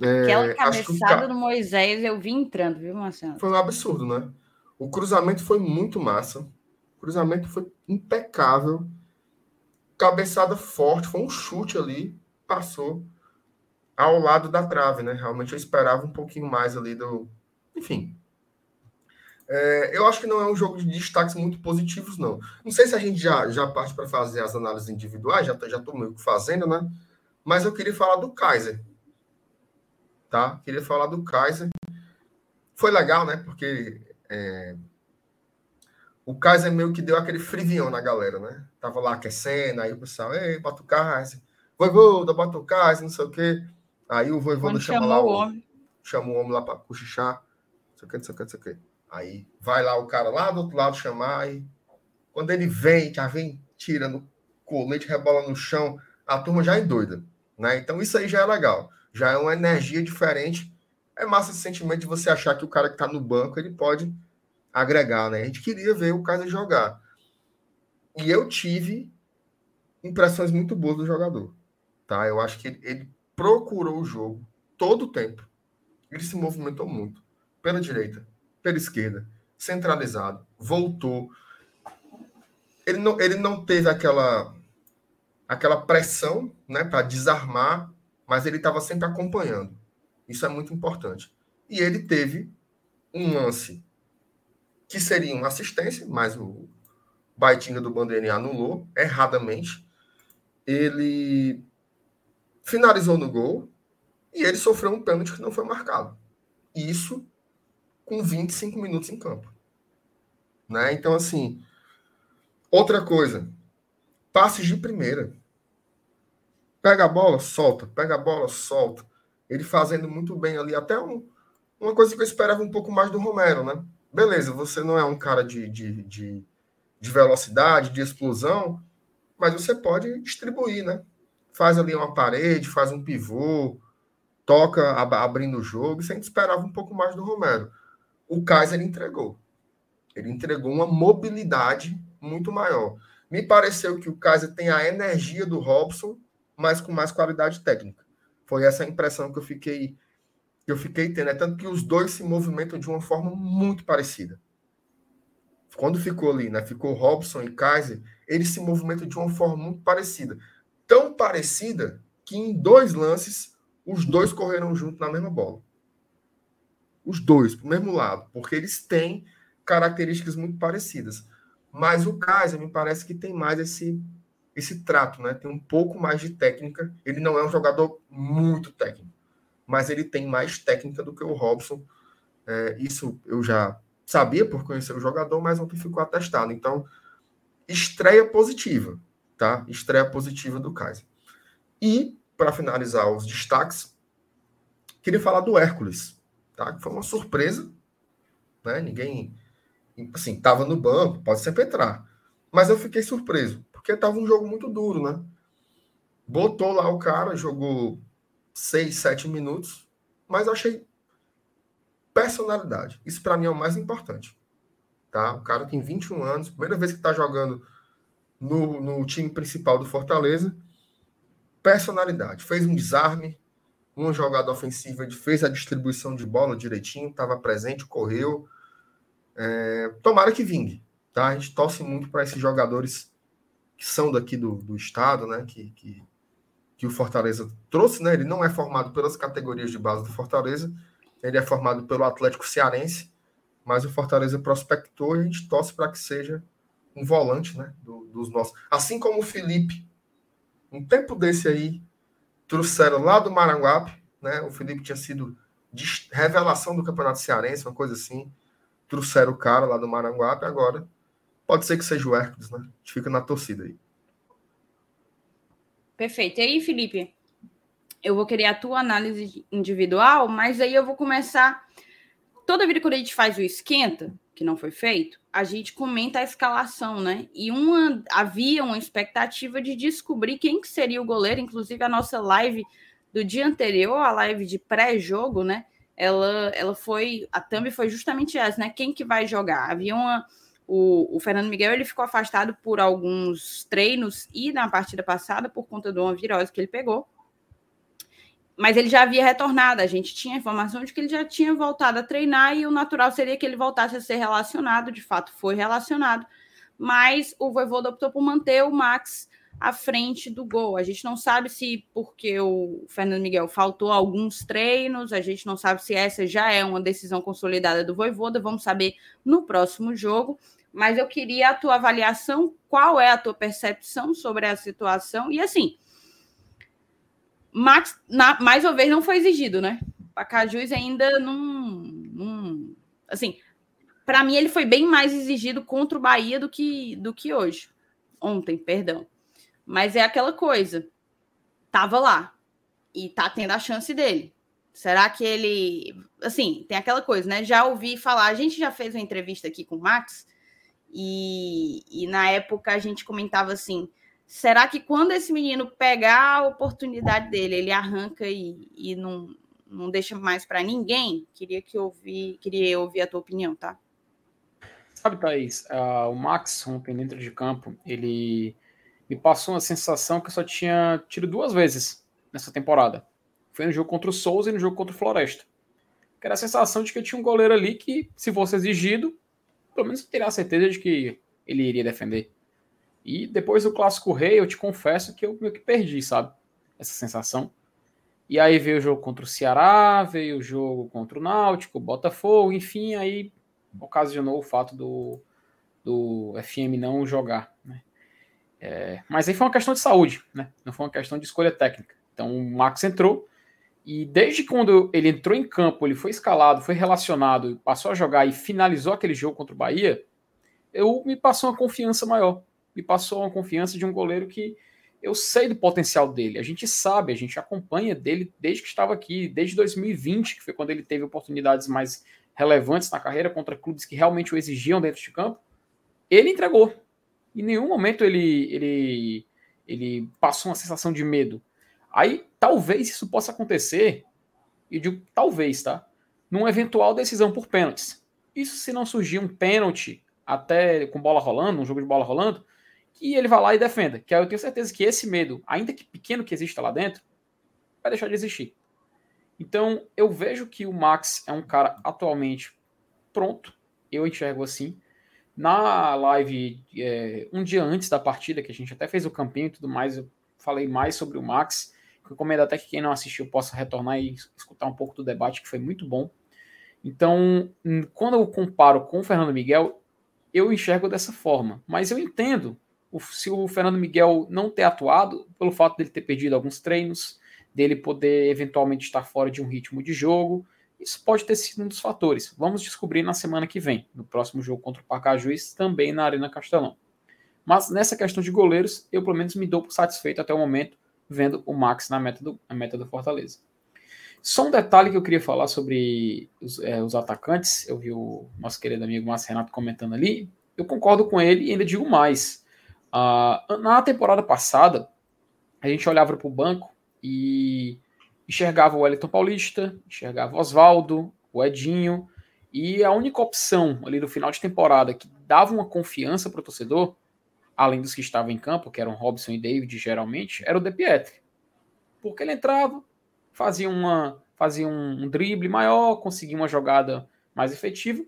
É, Aquela cabeçada do Moisés eu vi entrando, viu, Marcelo? Foi um absurdo, né? O cruzamento foi muito massa. O cruzamento foi impecável. Cabeçada forte, foi um chute ali, passou ao lado da trave, né? Realmente eu esperava um pouquinho mais ali do. Enfim. É, eu acho que não é um jogo de destaques muito positivos, não. Não sei se a gente já, já parte para fazer as análises individuais, já estou já meio que fazendo, né? Mas eu queria falar do Kaiser. Tá? Queria falar do Kaiser. Foi legal, né? Porque é, o Kaiser meio que deu aquele frivião na galera, né? Tava lá aquecendo, aí o pessoal, ei, bota o Kaiser, voivoda, bota o Kaiser, não sei o quê. Aí o voivoda chama lá o homem. Chama o homem lá para cochichar, não sei o quê, não sei o quê, não sei o quê. Aí vai lá o cara lá do outro lado chamar, e quando ele vem, já vem tirando colete, rebola no chão, a turma já é doida, né? Então isso aí já é legal, já é uma energia diferente. É massa esse sentimento de você achar que o cara que está no banco, ele pode agregar, né? A gente queria ver o Kaiser jogar. E eu tive impressões muito boas do jogador, tá? Eu acho que ele, ele procurou o jogo todo o tempo. Ele se movimentou muito pela direita, pela esquerda, centralizado, voltou. Ele não, ele não teve aquela aquela pressão, né, para desarmar, mas ele estava sempre acompanhando. Isso é muito importante. E ele teve um lance que seria uma assistência, mas o Baitinga do Bandeirinha anulou erradamente. Ele finalizou no gol e ele sofreu um pênalti que não foi marcado. Isso com 25 minutos em campo. Né? Então, assim, outra coisa, passes de primeira. Pega a bola, solta, pega a bola, solta. Ele fazendo muito bem ali, até um, uma coisa que eu esperava um pouco mais do Romero, né? beleza, você não é um cara de, de, de, de, velocidade, de explosão, mas você pode distribuir, né? Faz ali uma parede, faz um pivô, toca abrindo o jogo, isso a gente esperava um pouco mais do Romero. O Kaiser entregou. Ele entregou uma mobilidade muito maior. Me pareceu que o Kaiser tem a energia do Robson, mas com mais qualidade técnica. Foi essa a impressão que eu fiquei que eu fiquei tendo. É tanto que os dois se movimentam de uma forma muito parecida. Quando ficou ali, né? Ficou Robson e Kaiser, eles se movimentam de uma forma muito parecida. Tão parecida que em dois lances, os dois correram junto na mesma bola. Os dois, para o mesmo lado, porque eles têm características muito parecidas. Mas o Kaiser me parece que tem mais esse, esse trato, né? Tem um pouco mais de técnica. Ele não é um jogador muito técnico mas ele tem mais técnica do que o Robson. É, isso eu já sabia por conhecer o jogador, mas ontem ficou atestado. Então, estreia positiva, tá? Estreia positiva do Kaiser. E, para finalizar os destaques, queria falar do Hércules, tá? Que foi uma surpresa, né? Ninguém, assim, estava no banco, pode sempre entrar. Mas eu fiquei surpreso, porque estava um jogo muito duro, né? Botou lá o cara, jogou seis, sete minutos, mas eu achei personalidade. Isso para mim é o mais importante. Tá? O cara tem 21 anos, primeira vez que está jogando no, no time principal do Fortaleza. Personalidade. Fez um desarme, uma jogada ofensiva, fez a distribuição de bola direitinho, estava presente, correu. É, tomara que vingue. Tá? A gente torce muito para esses jogadores que são daqui do, do estado, né? que, que que o Fortaleza trouxe, né? Ele não é formado pelas categorias de base do Fortaleza, ele é formado pelo Atlético Cearense, mas o Fortaleza prospectou e a gente torce para que seja um volante, né? Do, dos nossos. Assim como o Felipe, um tempo desse aí, trouxeram lá do Maranguape, né? O Felipe tinha sido revelação do Campeonato Cearense, uma coisa assim. Trouxeram o cara lá do Maranguape, agora pode ser que seja o Hércules, né? A gente fica na torcida aí. Perfeito. E aí, Felipe, eu vou querer a tua análise individual, mas aí eu vou começar. Toda vida que a gente faz o esquenta, que não foi feito, a gente comenta a escalação, né? E uma havia uma expectativa de descobrir quem que seria o goleiro, inclusive a nossa live do dia anterior, a live de pré-jogo, né? Ela, ela foi, a thumb foi justamente essa, né? Quem que vai jogar? Havia uma O, o, Fernando Miguel ele ficou afastado por alguns treinos e na partida passada por conta de uma virose que ele pegou. Mas ele já havia retornado. A gente tinha informação de que ele já tinha voltado a treinar e o natural seria que ele voltasse a ser relacionado. De fato, foi relacionado. Mas o Voivoda optou por manter o Max à frente do gol. A gente não sabe se porque o Fernando Miguel faltou alguns treinos, a gente não sabe se essa já é uma decisão consolidada do Voivoda, vamos saber no próximo jogo. Mas eu queria a tua avaliação, qual é a tua percepção sobre a situação? E assim, Max, na, mais uma vez, não foi exigido, né? Pacajus ainda não, não assim, para mim ele foi bem mais exigido contra o Bahia do que, do que hoje. Ontem, perdão. Mas é aquela coisa. Tava lá. E tá tendo a chance dele. Será que ele. Assim, tem aquela coisa, né? Já ouvi falar. A gente já fez uma entrevista aqui com o Max. E, e na época a gente comentava assim: será que quando esse menino pegar a oportunidade dele, ele arranca e, e não, não deixa mais para ninguém? Queria que ouvir, queria ouvir a tua opinião, tá? Sabe, Thaís, uh, o Max, ontem dentro de campo, ele me passou uma sensação que eu só tinha tido duas vezes nessa temporada. Foi no jogo contra o Souza e no jogo contra o Floresta. Que era a sensação de que tinha um goleiro ali que, se fosse exigido, pelo menos teria a certeza de que ele iria defender. E depois do Clássico Rei, eu te confesso que eu meio que perdi, sabe? Essa sensação. E aí veio o jogo contra o Ceará, veio o jogo contra o Náutico, Botafogo, enfim, aí ocasionou o fato do, do FM não jogar. Né? É, mas aí foi uma questão de saúde, né? Não foi uma questão de escolha técnica. Então o Max entrou e desde quando ele entrou em campo, ele foi escalado, foi relacionado, passou a jogar e finalizou aquele jogo contra o Bahia, eu me passou uma confiança maior. Me passou uma confiança de um goleiro que eu sei do potencial dele. A gente sabe, a gente acompanha dele desde que estava aqui, desde 2020, que foi quando ele teve oportunidades mais relevantes na carreira contra clubes que realmente o exigiam dentro de campo. Ele entregou, em nenhum momento ele, ele, ele passou uma sensação de medo. Aí talvez isso possa acontecer, e digo talvez, tá? Numa eventual decisão por pênaltis. Isso se não surgir um pênalti até com bola rolando, um jogo de bola rolando, que ele vá lá e defenda. Que aí eu tenho certeza que esse medo, ainda que pequeno que exista lá dentro, vai deixar de existir. Então eu vejo que o Max é um cara atualmente pronto, eu enxergo assim. Na live, é, um dia antes da partida, que a gente até fez o campinho e tudo mais, eu falei mais sobre o Max. Recomendo até que quem não assistiu possa retornar e escutar um pouco do debate, que foi muito bom. Então, quando eu comparo com o Fernando Miguel, eu enxergo dessa forma. Mas eu entendo se o Fernando Miguel não ter atuado, pelo fato dele ter perdido alguns treinos, dele poder eventualmente estar fora de um ritmo de jogo, isso pode ter sido um dos fatores. Vamos descobrir na semana que vem, no próximo jogo contra o Pacajus, também na Arena Castelão. Mas nessa questão de goleiros, eu pelo menos me dou por satisfeito até o momento, vendo o Max na meta do, na meta do Fortaleza. Só um detalhe que eu queria falar sobre os, é, os atacantes. Eu vi o nosso querido amigo Márcio Renato comentando ali. Eu concordo com ele e ainda digo mais. Uh, na temporada passada, a gente olhava para o banco e enxergava o Wellington Paulista, enxergava o Oswaldo, o Edinho, e a única opção ali no final de temporada que dava uma confiança para o torcedor, além dos que estavam em campo, que eram Robson e David geralmente, era o De Pietri. Porque ele entrava, fazia, uma, fazia um, drible maior, conseguia uma jogada mais efetiva,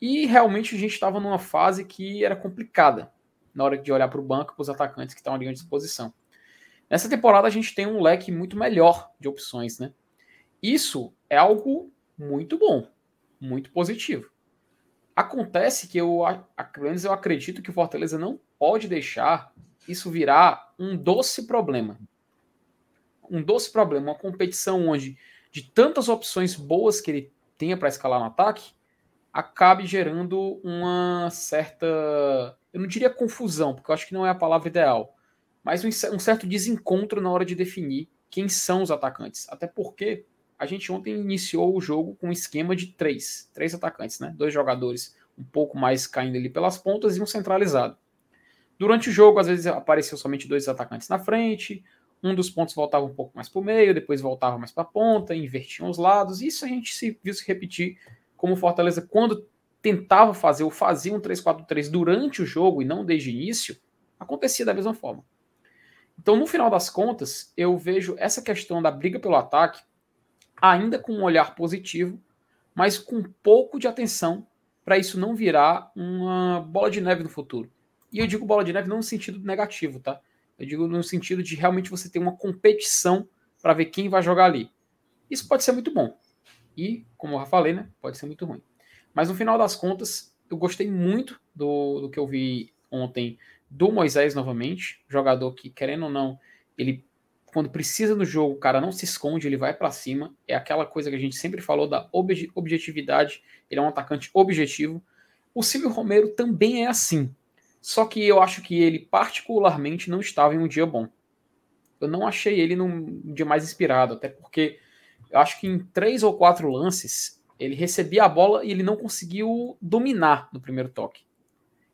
e realmente a gente estava numa fase que era complicada na hora de olhar para o banco, para os atacantes que estão ali à disposição. Nessa temporada a gente tem um leque muito melhor de opções, né? Isso é algo muito bom, muito positivo. Acontece que eu, pelo menos eu acredito que o Fortaleza não pode deixar isso virar um doce problema. Um doce problema, uma competição onde, de tantas opções boas que ele tenha para escalar no ataque, acabe gerando uma certa. Eu não diria confusão, porque eu acho que não é a palavra ideal mas um, certo desencontro na hora de definir quem são os atacantes. Até porque a gente ontem iniciou o jogo com um esquema de três, três atacantes, né? Dois jogadores um pouco mais caindo ali pelas pontas e um centralizado. Durante o jogo, às vezes apareceu somente dois atacantes na frente, um dos pontos voltava um pouco mais para o meio, depois voltava mais para a ponta, invertiam os lados. Isso a gente se, viu se repetir como Fortaleza, quando tentava fazer ou fazia um 3-4-3 durante o jogo e não desde o início, acontecia da mesma forma. Então, no final das contas, eu vejo essa questão da briga pelo ataque ainda com um olhar positivo, mas com um pouco de atenção para isso não virar uma bola de neve no futuro. E eu digo bola de neve não no sentido negativo, tá? Eu digo no sentido de realmente você ter uma competição para ver quem vai jogar ali. Isso pode ser muito bom. E, como eu já falei, né, pode ser muito ruim. Mas no final das contas, eu gostei muito do, do que eu vi ontem do Moisés novamente, jogador que, querendo ou não, ele quando precisa no jogo, o cara não se esconde, ele vai para cima. É aquela coisa que a gente sempre falou da ob objetividade. Ele é um atacante objetivo. O Silvio Romero também é assim. Só que eu acho que ele, particularmente, não estava em um dia bom. Eu não achei ele num dia mais inspirado, até porque eu acho que em três ou quatro lances ele recebia a bola e ele não conseguiu dominar no primeiro toque.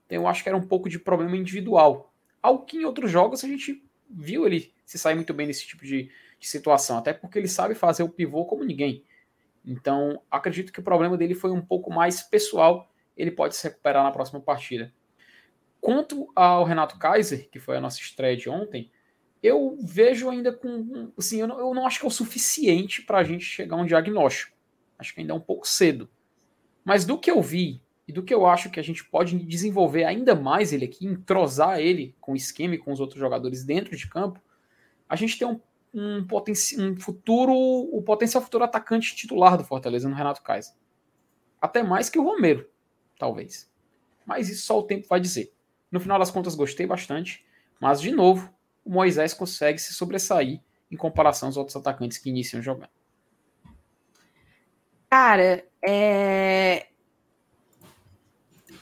Então eu acho que era um pouco de problema individual. Algo que em outros jogos a gente viu ele se sair muito bem nesse tipo de, de situação, até porque ele sabe fazer o pivô como ninguém. Então, acredito que o problema dele foi um pouco mais pessoal. Ele pode se recuperar na próxima partida. Quanto ao Renato Kaiser, que foi a nossa estreia de ontem, eu vejo ainda com. Assim, eu não, eu não acho que é o suficiente para a gente chegar a um diagnóstico. Acho que ainda é um pouco cedo. Mas do que eu vi e do que eu acho que a gente pode desenvolver ainda mais ele aqui, entrosar ele com o esquema e com os outros jogadores dentro de campo, a gente tem um, um, um futuro, o potencial futuro atacante titular do Fortaleza no Renato Kaiser. Até mais que o Romero, talvez. Mas isso só o tempo vai dizer. No final das contas, gostei bastante, mas de novo, o Moisés consegue se sobressair em comparação aos outros atacantes que iniciam jogando. Cara, é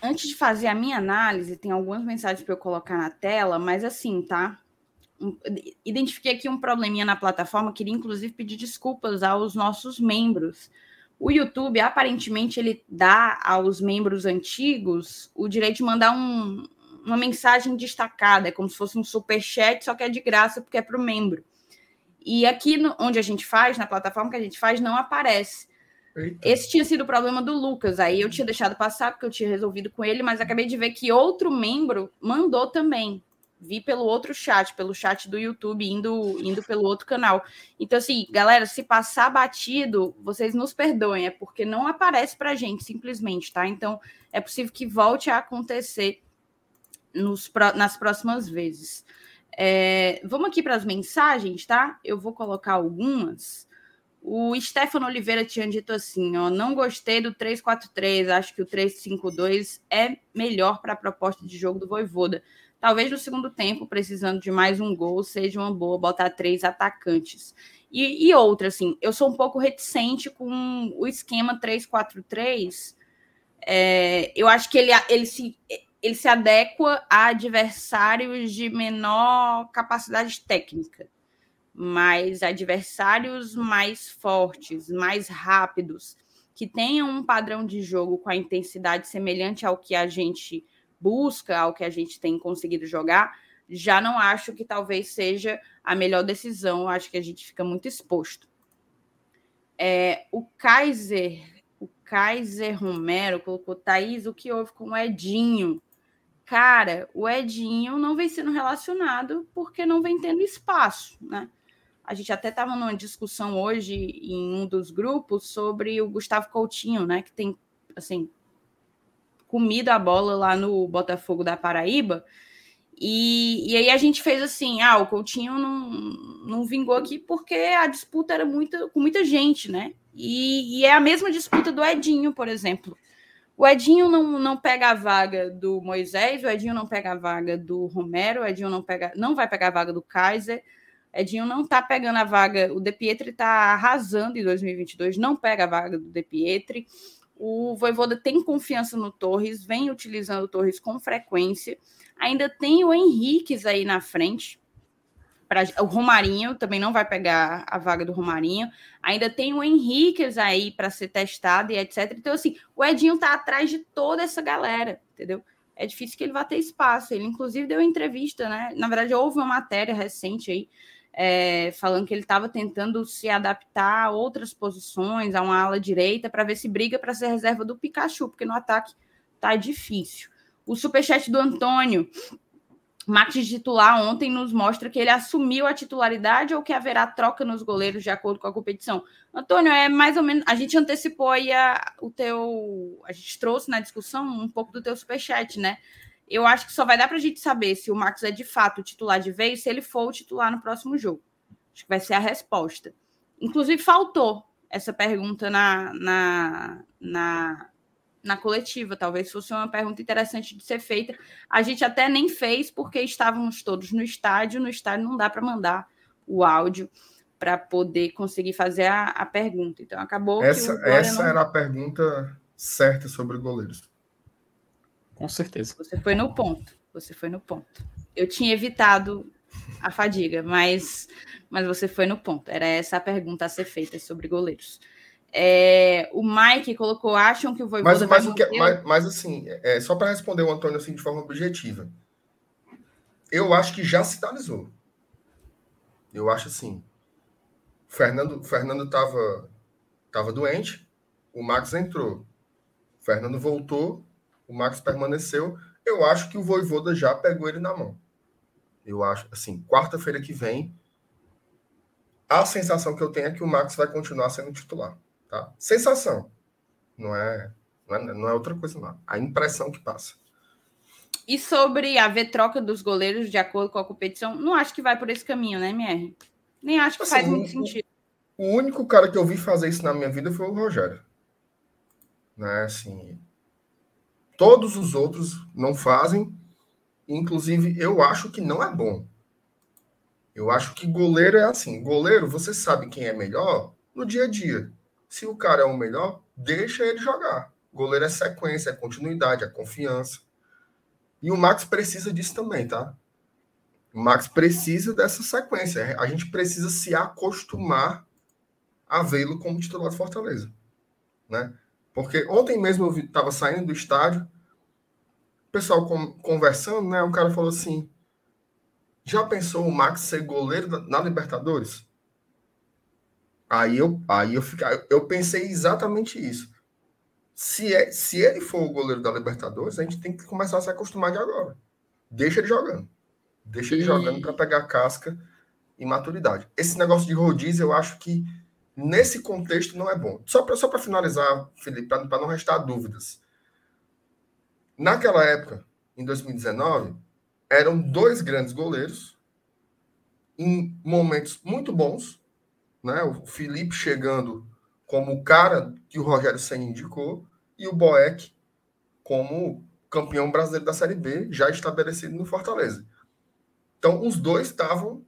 antes de fazer a minha análise, tem algumas mensagens para eu colocar na tela, mas assim, tá? Identifiquei aqui um probleminha na plataforma, queria inclusive pedir desculpas aos nossos membros. O YouTube, aparentemente, ele dá aos membros antigos o direito de mandar um, uma mensagem destacada, é como se fosse um super chat, só que é de graça porque é para o membro. E aqui no, onde a gente faz, na plataforma que a gente faz, não aparece. Eita. Esse tinha sido o problema do Lucas. Aí eu tinha deixado passar porque eu tinha resolvido com ele, mas acabei de ver que outro membro mandou também. Vi pelo outro chat, pelo chat do YouTube, indo, indo pelo outro canal. Então, assim, galera, se passar batido, vocês nos perdoem, é porque não aparece pra gente, simplesmente, tá? Então, é possível que volte a acontecer nos, nas próximas vezes. É, vamos aqui para as mensagens, tá? Eu vou colocar algumas. O Stefano Oliveira tinha dito assim: ó, não gostei do 3-4-3, acho que o 3-5-2 é melhor para a proposta de jogo do Voivoda. Talvez no segundo tempo, precisando de mais um gol, seja uma boa botar três atacantes. E, e outra, assim, eu sou um pouco reticente com o esquema 3-4-3. É, eu acho que ele, ele, se, ele se adequa a adversários de menor capacidade técnica mas adversários mais fortes, mais rápidos, que tenham um padrão de jogo com a intensidade semelhante ao que a gente busca, ao que a gente tem conseguido jogar, já não acho que talvez seja a melhor decisão. Acho que a gente fica muito exposto. É, o Kaiser, o Kaiser Romero colocou Thaís, o que houve com o Edinho? Cara, o Edinho não vem sendo relacionado porque não vem tendo espaço, né? A gente até estava numa discussão hoje em um dos grupos sobre o Gustavo Coutinho, né? Que tem, assim, comido a bola lá no Botafogo da Paraíba. E, e aí a gente fez assim: ah, o Coutinho não, não vingou aqui porque a disputa era muita, com muita gente, né? E, e é a mesma disputa do Edinho, por exemplo. O Edinho não, não pega a vaga do Moisés, o Edinho não pega a vaga do Romero, o Edinho não, pega, não vai pegar a vaga do Kaiser. Edinho não está pegando a vaga, o De Pietri está arrasando em 2022, não pega a vaga do De Pietri. O Voivoda tem confiança no Torres, vem utilizando o Torres com frequência. Ainda tem o Henriques aí na frente. Pra, o Romarinho também não vai pegar a vaga do Romarinho. Ainda tem o Henriques aí para ser testado e etc. Então, assim, o Edinho está atrás de toda essa galera, entendeu? É difícil que ele vá ter espaço. Ele, inclusive, deu entrevista, né? Na verdade, houve uma matéria recente aí é, falando que ele estava tentando se adaptar a outras posições, a uma ala direita, para ver se briga para ser reserva do Pikachu, porque no ataque tá difícil. O superchat do Antônio. Max titular ontem nos mostra que ele assumiu a titularidade ou que haverá troca nos goleiros de acordo com a competição. Antônio, é mais ou menos. A gente antecipou aí a, o teu. A gente trouxe na discussão um pouco do teu superchat, né? Eu acho que só vai dar para a gente saber se o Max é de fato titular de vez, se ele for o titular no próximo jogo. Acho que vai ser a resposta. Inclusive, faltou essa pergunta na, na, na, na coletiva. Talvez fosse uma pergunta interessante de ser feita. A gente até nem fez, porque estávamos todos no estádio. No estádio não dá para mandar o áudio para poder conseguir fazer a, a, pergunta. Então, acabou. Essa, essa não... era a pergunta certa sobre goleiros. Com certeza. Você foi no ponto. Você foi no ponto. Eu tinha evitado a fadiga, mas, mas você foi no ponto. Era essa a pergunta a ser feita sobre goleiros. É, o Mike colocou, acham que o Voivoda mas, mas, que, mas, mas assim, é, só para responder o Antônio assim, de forma objetiva, eu acho que já sinalizou. Eu acho assim, Fernando Fernando estava tava doente, o Max entrou, Fernando voltou, o Max permaneceu. Eu acho que o Voivoda já pegou ele na mão. Eu acho, assim, quarta-feira que vem, a sensação que eu tenho é que o Max vai continuar sendo titular. Tá? Sensação. Não é, não é, não é outra coisa, não. A impressão que passa. E sobre haver troca dos goleiros de acordo com a competição, não acho que vai por esse caminho, né, MR? Nem acho que assim, faz muito sentido. O único cara que eu vi fazer isso na minha vida foi o Rogério. Né, assim, Todos os outros não fazem. Inclusive, eu acho que não é bom. Eu acho que goleiro é assim. Goleiro, você sabe quem é melhor no dia a dia. Se o cara é o melhor, deixa ele jogar. Goleiro é sequência, é continuidade, é confiança. E o Max precisa disso também, tá? O Max precisa dessa sequência. A gente precisa se acostumar a vê-lo como titular de Fortaleza, né? Porque ontem mesmo eu estava saindo do estádio, o pessoal com, conversando, né? O cara falou assim: já pensou o Max ser goleiro na Libertadores? Aí eu, aí eu, fiquei, eu pensei exatamente isso. Se, é, se ele for o goleiro da Libertadores, a gente tem que começar a se acostumar de agora. Deixa ele jogando. Deixa ele e... jogando para pegar casca e maturidade. Esse negócio de rodízio, eu acho que nesse contexto não é bom. Só para só finalizar, Felipe, para não restar dúvidas. Naquela época, em 2019, eram dois grandes goleiros em momentos muito bons, né? O Felipe chegando como o cara que o Rogério Senna indicou e o Boeck como campeão brasileiro da Série B, já estabelecido no Fortaleza. Então, os dois estavam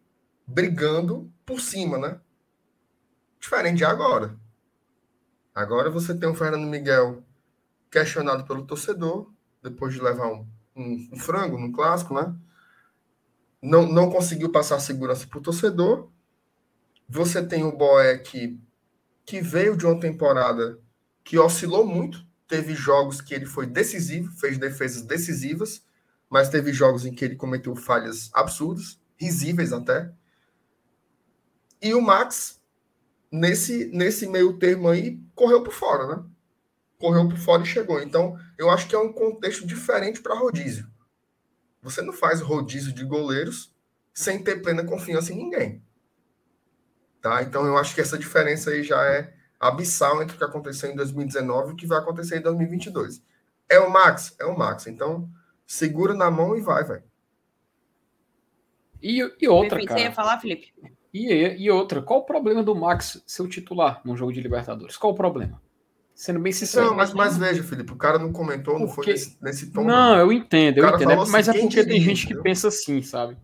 brigando por cima, né? Diferente de agora. Agora você tem o Fernando Miguel questionado pelo torcedor, depois de levar um, um, um frango no clássico, né? Não, não conseguiu passar segurança para o torcedor. Você tem o Boeck, que veio de uma temporada que oscilou muito. Teve jogos que ele foi decisivo, fez defesas decisivas, mas teve jogos em que ele cometeu falhas absurdas, risíveis até. E o Max, nesse, nesse meio termo aí, correu por fora, né? Correu por fora e chegou. Então, eu acho que é um contexto diferente para rodízio. Você não faz rodízio de goleiros sem ter plena confiança em ninguém. Tá? Então, eu acho que essa diferença aí já é abissal entre o que aconteceu em 2019 e o que vai acontecer em 2022. É o Max? É o Max. Então, segura na mão e vai, velho. E, e outra, cara. Você ia falar, Felipe? E, e outra, qual o problema do Max ser o titular num jogo de Libertadores? Qual o problema? Sendo bem sincero. Não, mas, mas veja, Felipe, o cara não comentou, porque... não foi nesse, nesse tom. Não, eu entendo, eu entendo. Assim, mas é porque tem gente que pensa assim, sabe?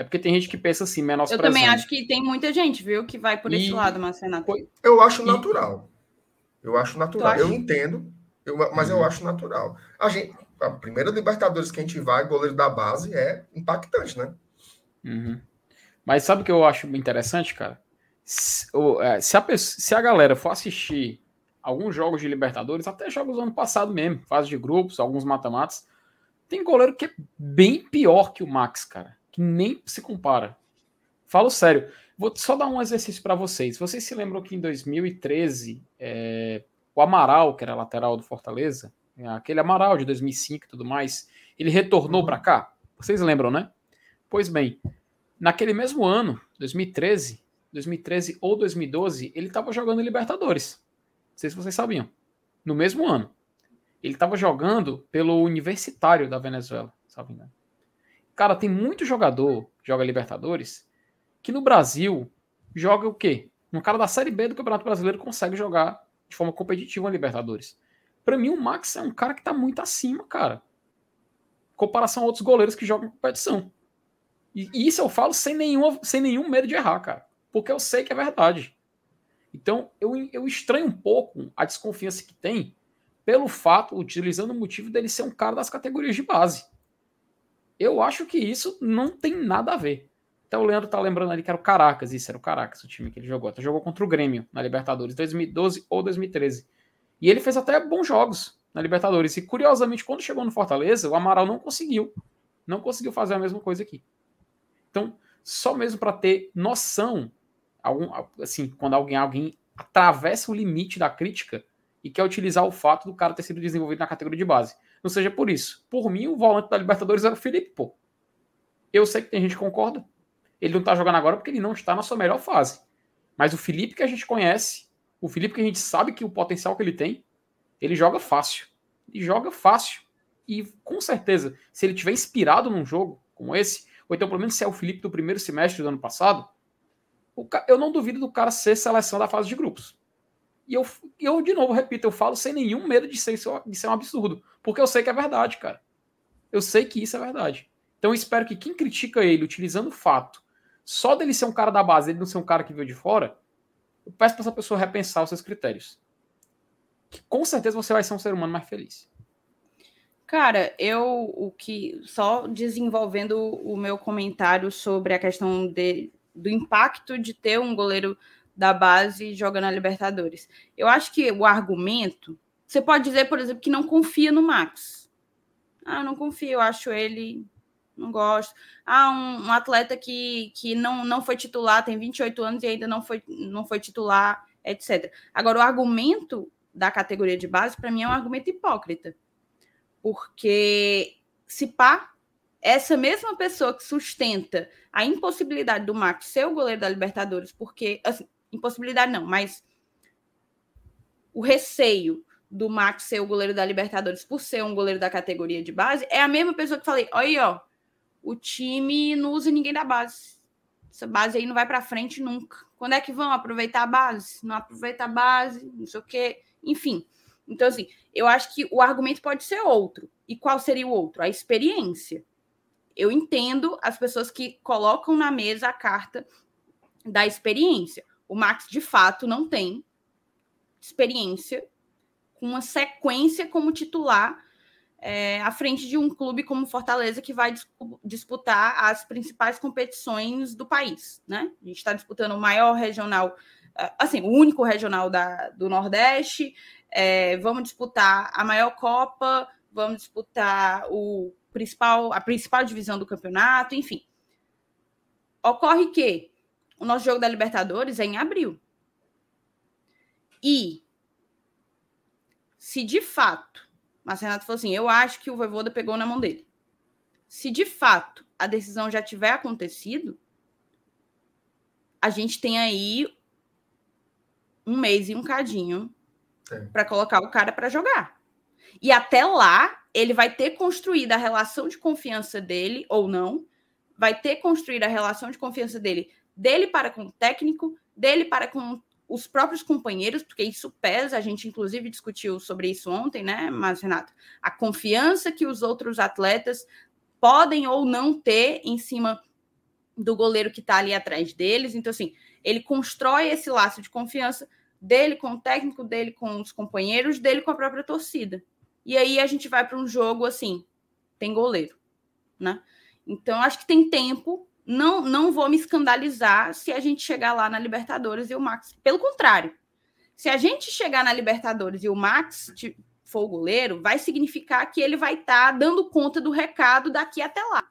É porque tem gente que pensa assim, menos Eu também acho que tem muita gente, viu, que vai por e... esse lado, Marcenato. Eu acho natural. Eu acho natural. Eu entendo, eu, mas eu uhum. acho natural. A gente, a primeira Libertadores que a gente vai, goleiro da base, é impactante, né? Uhum. Mas sabe o que eu acho interessante, cara? Se, é, se, a, se a galera for assistir alguns jogos de Libertadores, até jogos do ano passado mesmo, fase de grupos, alguns mata-matas, tem goleiro que é bem pior que o Max, cara, que nem se compara. Falo sério. Vou só dar um exercício para vocês. Vocês se lembram que em 2013, é, o Amaral, que era lateral do Fortaleza, é, aquele Amaral de 2005 e tudo mais, ele retornou para cá? Vocês lembram, né? Pois bem, naquele mesmo ano, 2013, 2013 ou 2012, ele estava jogando Libertadores. Não sei se vocês sabiam. No mesmo ano. Ele estava jogando pelo Universitário da Venezuela, sabe? Né? Cara, tem muito jogador que joga Libertadores que no Brasil joga o quê? Um cara da Série B do Campeonato Brasileiro consegue jogar de forma competitiva a Libertadores. Para mim, o Max é um cara que tá muito acima, cara. Em comparação a outros goleiros que jogam competição. E, e isso eu falo sem, nenhuma, sem nenhum medo de errar, cara. Porque eu sei que é verdade. Então, eu, eu estranho um pouco a desconfiança que tem pelo fato, utilizando o motivo dele ser um cara das categorias de base. Eu acho que isso não tem nada a ver. Até o Leandro tá lembrando ali que era o Caracas, isso era o Caracas, o time que ele jogou. Até jogou contra o Grêmio na Libertadores 2012 ou 2013. E ele fez até bons jogos na Libertadores. E curiosamente, quando chegou no Fortaleza, o Amaral não conseguiu. Não conseguiu fazer a mesma coisa aqui. Então, só mesmo para ter noção, algum, assim, quando alguém, alguém atravessa o limite da crítica e quer utilizar o fato do cara ter sido desenvolvido na categoria de base. Não seja por isso. Por mim, o volante da Libertadores era o Felipe, pô. Eu sei que tem gente que concorda. Ele não tá jogando agora porque ele não está na sua melhor fase. Mas o Felipe que a gente conhece, o Felipe que a gente sabe que o potencial que ele tem, ele joga fácil. E joga fácil. E com certeza, se ele tiver inspirado num jogo como esse, ou então pelo menos se é o Felipe do primeiro semestre do ano passado, eu não duvido do cara ser seleção da fase de grupos. E eu, eu, de novo, repito, eu falo sem nenhum medo de ser, de ser um absurdo. Porque eu sei que é verdade, cara. Eu sei que isso é verdade. Então eu espero que quem critica ele utilizando o fato só dele ser um cara da base, ele não ser um cara que veio de fora, eu peço para essa pessoa repensar os seus critérios. Que com certeza você vai ser um ser humano mais feliz. Cara, eu o que só desenvolvendo o meu comentário sobre a questão de, do impacto de ter um goleiro da base jogando na Libertadores. Eu acho que o argumento, você pode dizer, por exemplo, que não confia no Max. Ah, não confio, eu acho ele não gosto. Ah, um, um, atleta que, que não, não foi titular, tem 28 anos e ainda não foi, não foi titular, etc. Agora, o argumento da categoria de base, para mim, é um argumento hipócrita. Porque se pá, essa mesma pessoa que sustenta a impossibilidade do Max ser o goleiro da Libertadores, porque, assim, impossibilidade não, mas o receio do Max ser o goleiro da Libertadores por ser um goleiro da categoria de base, é a mesma pessoa que falei, olha aí, ó, o time não usa ninguém da base. Essa base aí não vai para frente nunca. Quando é que vão aproveitar a base? Não aproveita a base, não sei o quê, enfim. Então, assim, eu acho que o argumento pode ser outro. E qual seria o outro? A experiência. Eu entendo as pessoas que colocam na mesa a carta da experiência. O Max, de fato, não tem experiência com uma sequência como titular é, à frente de um clube como Fortaleza, que vai disputar as principais competições do país. Né? A gente está disputando o maior regional, é, assim, o único regional da, do Nordeste. É, vamos disputar a maior Copa, vamos disputar o principal, a principal divisão do campeonato, enfim. Ocorre que o nosso jogo da Libertadores é em abril. E se de fato mas Renato falou assim: eu acho que o Voivoda pegou na mão dele. Se de fato a decisão já tiver acontecido, a gente tem aí um mês e um cadinho para colocar o cara para jogar. E até lá, ele vai ter construído a relação de confiança dele ou não, vai ter construído a relação de confiança dele, dele para com o técnico, dele para com os próprios companheiros, porque isso pesa, a gente inclusive discutiu sobre isso ontem, né, mas Renato, a confiança que os outros atletas podem ou não ter em cima do goleiro que está ali atrás deles. Então, assim, ele constrói esse laço de confiança dele com o técnico, dele com os companheiros, dele com a própria torcida. E aí a gente vai para um jogo assim, tem goleiro, né? Então, acho que tem tempo não, não vou me escandalizar se a gente chegar lá na Libertadores e o Max. Pelo contrário, se a gente chegar na Libertadores e o Max for o goleiro, vai significar que ele vai estar tá dando conta do recado daqui até lá.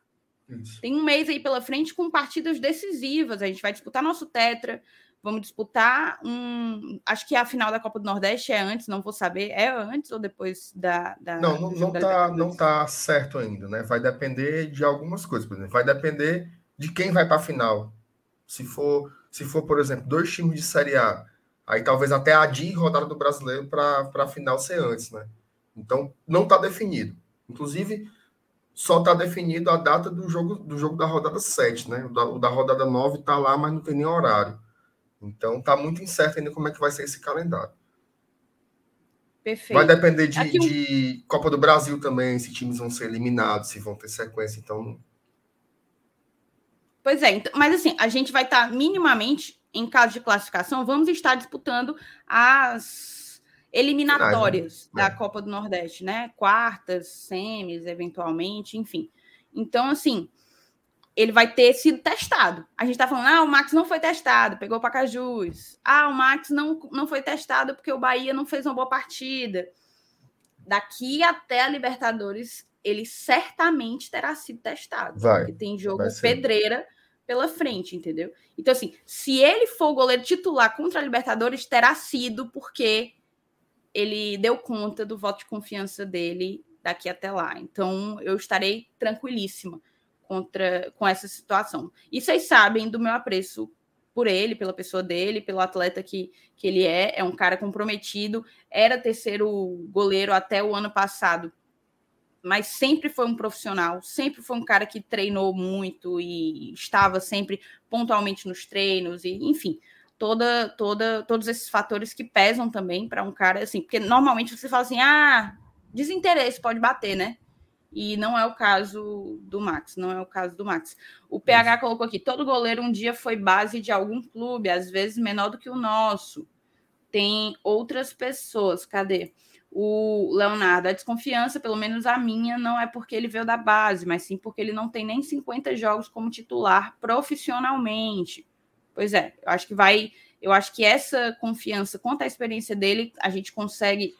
Isso. Tem um mês aí pela frente com partidas decisivas. A gente vai disputar nosso Tetra, vamos disputar um. Acho que a final da Copa do Nordeste é antes, não vou saber. É antes ou depois da. da não, não, não, tá, não tá certo ainda, né? Vai depender de algumas coisas, por exemplo. Vai depender de quem vai para a final. Se for, se for, por exemplo, dois times de Série A, aí talvez até a DI rodada do brasileiro para a final ser antes, né? Então, não está definido. Inclusive, só está definido a data do jogo, do jogo da rodada 7, né? O da, o da rodada 9 está lá, mas não tem nem horário. Então, está muito incerto ainda como é que vai ser esse calendário. Perfeito. Vai depender de, de Copa do Brasil também, se times vão ser eliminados, se vão ter sequência. Então. Pois é, então, mas assim, a gente vai estar minimamente, em caso de classificação, vamos estar disputando as eliminatórias da é. Copa do Nordeste, né? Quartas, semis, eventualmente, enfim. Então, assim, ele vai ter sido testado. A gente está falando, ah, o Max não foi testado, pegou o Pacajus. Ah, o Max não, não foi testado porque o Bahia não fez uma boa partida. Daqui até a Libertadores, ele certamente terá sido testado. Vai. Porque tem jogo pedreira pela frente, entendeu? Então, assim, se ele for goleiro titular contra a Libertadores, terá sido porque ele deu conta do voto de confiança dele daqui até lá. Então, eu estarei tranquilíssima contra com essa situação. E vocês sabem do meu apreço por ele, pela pessoa dele, pelo atleta que, que ele é. É um cara comprometido, era terceiro goleiro até o ano passado, mas sempre foi um profissional, sempre foi um cara que treinou muito e estava sempre pontualmente nos treinos, e enfim toda, toda, todos esses fatores que pesam também para um cara assim, porque normalmente você fala assim, ah, desinteresse pode bater, né? E não é o caso do Max, não é o caso do Max. O PH Isso. colocou aqui: todo goleiro um dia foi base de algum clube, às vezes menor do que o nosso. Tem outras pessoas, cadê? O Leonardo, a desconfiança, pelo menos a minha, não é porque ele veio da base, mas sim porque ele não tem nem 50 jogos como titular profissionalmente. Pois é, eu acho que vai. Eu acho que essa confiança quanto à experiência dele, a gente consegue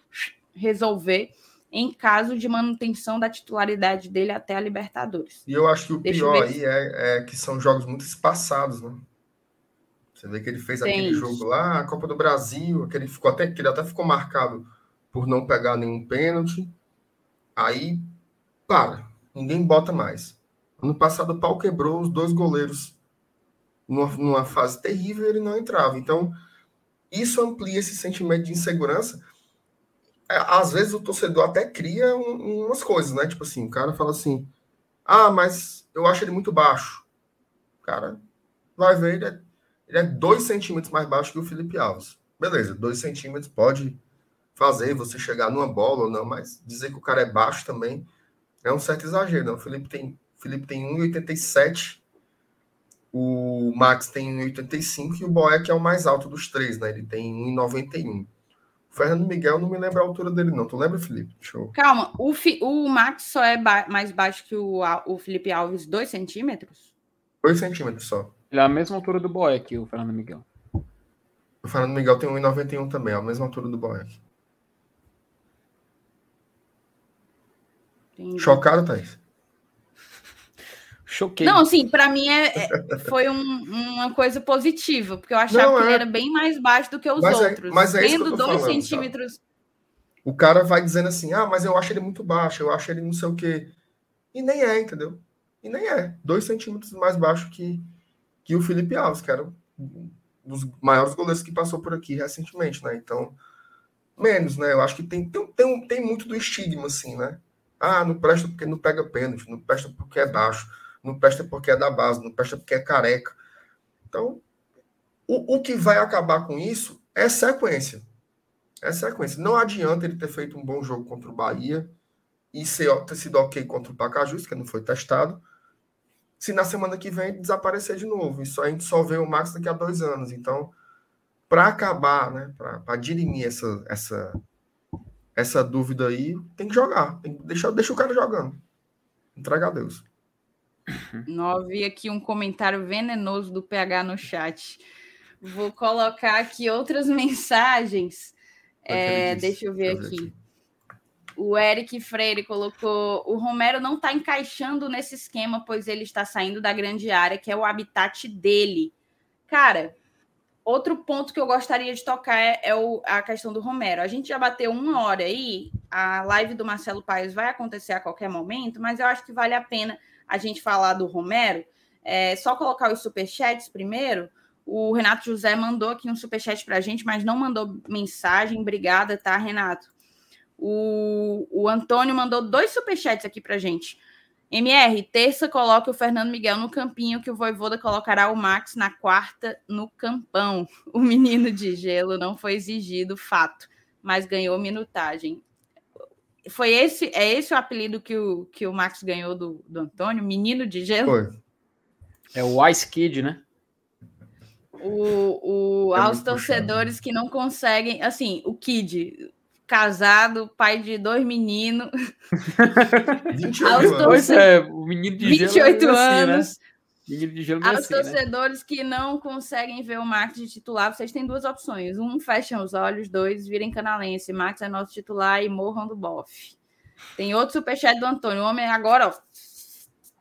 resolver em caso de manutenção da titularidade dele até a Libertadores. E eu acho que o Deixa pior aí é, é, que são jogos muito espaçados, né? Você vê que ele fez Tem aquele isso. jogo lá, a Copa do Brasil, que ele ficou até que ele até ficou marcado por não pegar nenhum pênalti. Aí, para, ninguém bota mais. Ano passado o pau quebrou, os dois goleiros numa, numa fase terrível, ele não entrava. Então, isso amplia esse sentimento de insegurança. É, às vezes o torcedor até cria um, umas coisas, né? Tipo assim, o cara fala assim: ah, mas eu acho ele muito baixo. O cara vai ver, ele é, ele é dois centímetros mais baixo que o Felipe Alves. Beleza, dois centímetros pode fazer você chegar numa bola ou não, mas dizer que o cara é baixo também é um certo exagero. Não? O Felipe tem, Felipe tem 1,87 o Max tem 1,85 e o Boeck é o mais alto dos três, né? Ele tem 1,91. O Fernando Miguel não me lembra a altura dele, não. Tu lembra, Felipe? Eu... Calma, o, fi... o Max só é ba... mais baixo que o, o Felipe Alves, 2 centímetros? 2 centímetros só. Ele é a mesma altura do Boeck, o Fernando Miguel. O Fernando Miguel tem 1,91 também, é a mesma altura do Boeck. Chocado, Thaís? Choquei. Não, assim, para mim é, é foi um, uma coisa positiva, porque eu achava não, que ele é era bem mais baixo do que os mas é, outros. É, mas é Tendo dois falando, centímetros. Tá? O cara vai dizendo assim: ah, mas eu acho ele muito baixo, eu acho ele não sei o quê. E nem é, entendeu? E nem é. Dois centímetros mais baixo que, que o Felipe Alves, que era um dos maiores goleiros que passou por aqui recentemente, né? Então, menos, né? Eu acho que tem, tem, tem, tem muito do estigma, assim, né? Ah, não presta porque não pega pênalti, não presta porque é baixo não presta porque é da base, não presta porque é careca. Então, o, o que vai acabar com isso é sequência. É sequência. Não adianta ele ter feito um bom jogo contra o Bahia e ser, ter sido ok contra o Pacajus, que não foi testado, se na semana que vem desaparecer de novo. Isso a gente só vê o Max daqui a dois anos. Então, para acabar, né, para dirimir essa, essa, essa dúvida aí, tem que jogar. Tem que deixar, deixa o cara jogando. Entrega a Deus. Não vi aqui um comentário venenoso do PH no chat. Vou colocar aqui outras mensagens. É, deixa eu ver aqui. O Eric Freire colocou: o Romero não está encaixando nesse esquema, pois ele está saindo da grande área, que é o habitat dele. Cara, outro ponto que eu gostaria de tocar é, é o, a questão do Romero. A gente já bateu uma hora aí, a live do Marcelo Paes vai acontecer a qualquer momento, mas eu acho que vale a pena a gente falar do Romero. É, só colocar os superchats primeiro. O Renato José mandou aqui um superchat para a gente, mas não mandou mensagem. Obrigada, tá, Renato? O, o Antônio mandou dois superchats aqui para a gente. MR, terça coloca o Fernando Miguel no campinho, que o Voivoda colocará o Max na quarta no campão. O menino de gelo não foi exigido, fato, mas ganhou minutagem. Foi esse, é esse o apelido que o, que o Max ganhou do, do Antônio? Menino de gelo? Foi. É o Ice Kid, né? O, o, é aos torcedores puxado. que não conseguem, assim, o Kid, casado, pai de dois meninos. 28 aos anos. É, o menino de 28 gelo é anos. Assim, né? Menino de gelo é aos assim, né? torcedores né? que não conseguem ver o Max de titular, vocês têm duas opções. Um, fecham os olhos, dois, virem canalense. Max é nosso titular e morram do bofe. Tem outro superchat do Antônio. O homem agora, ó,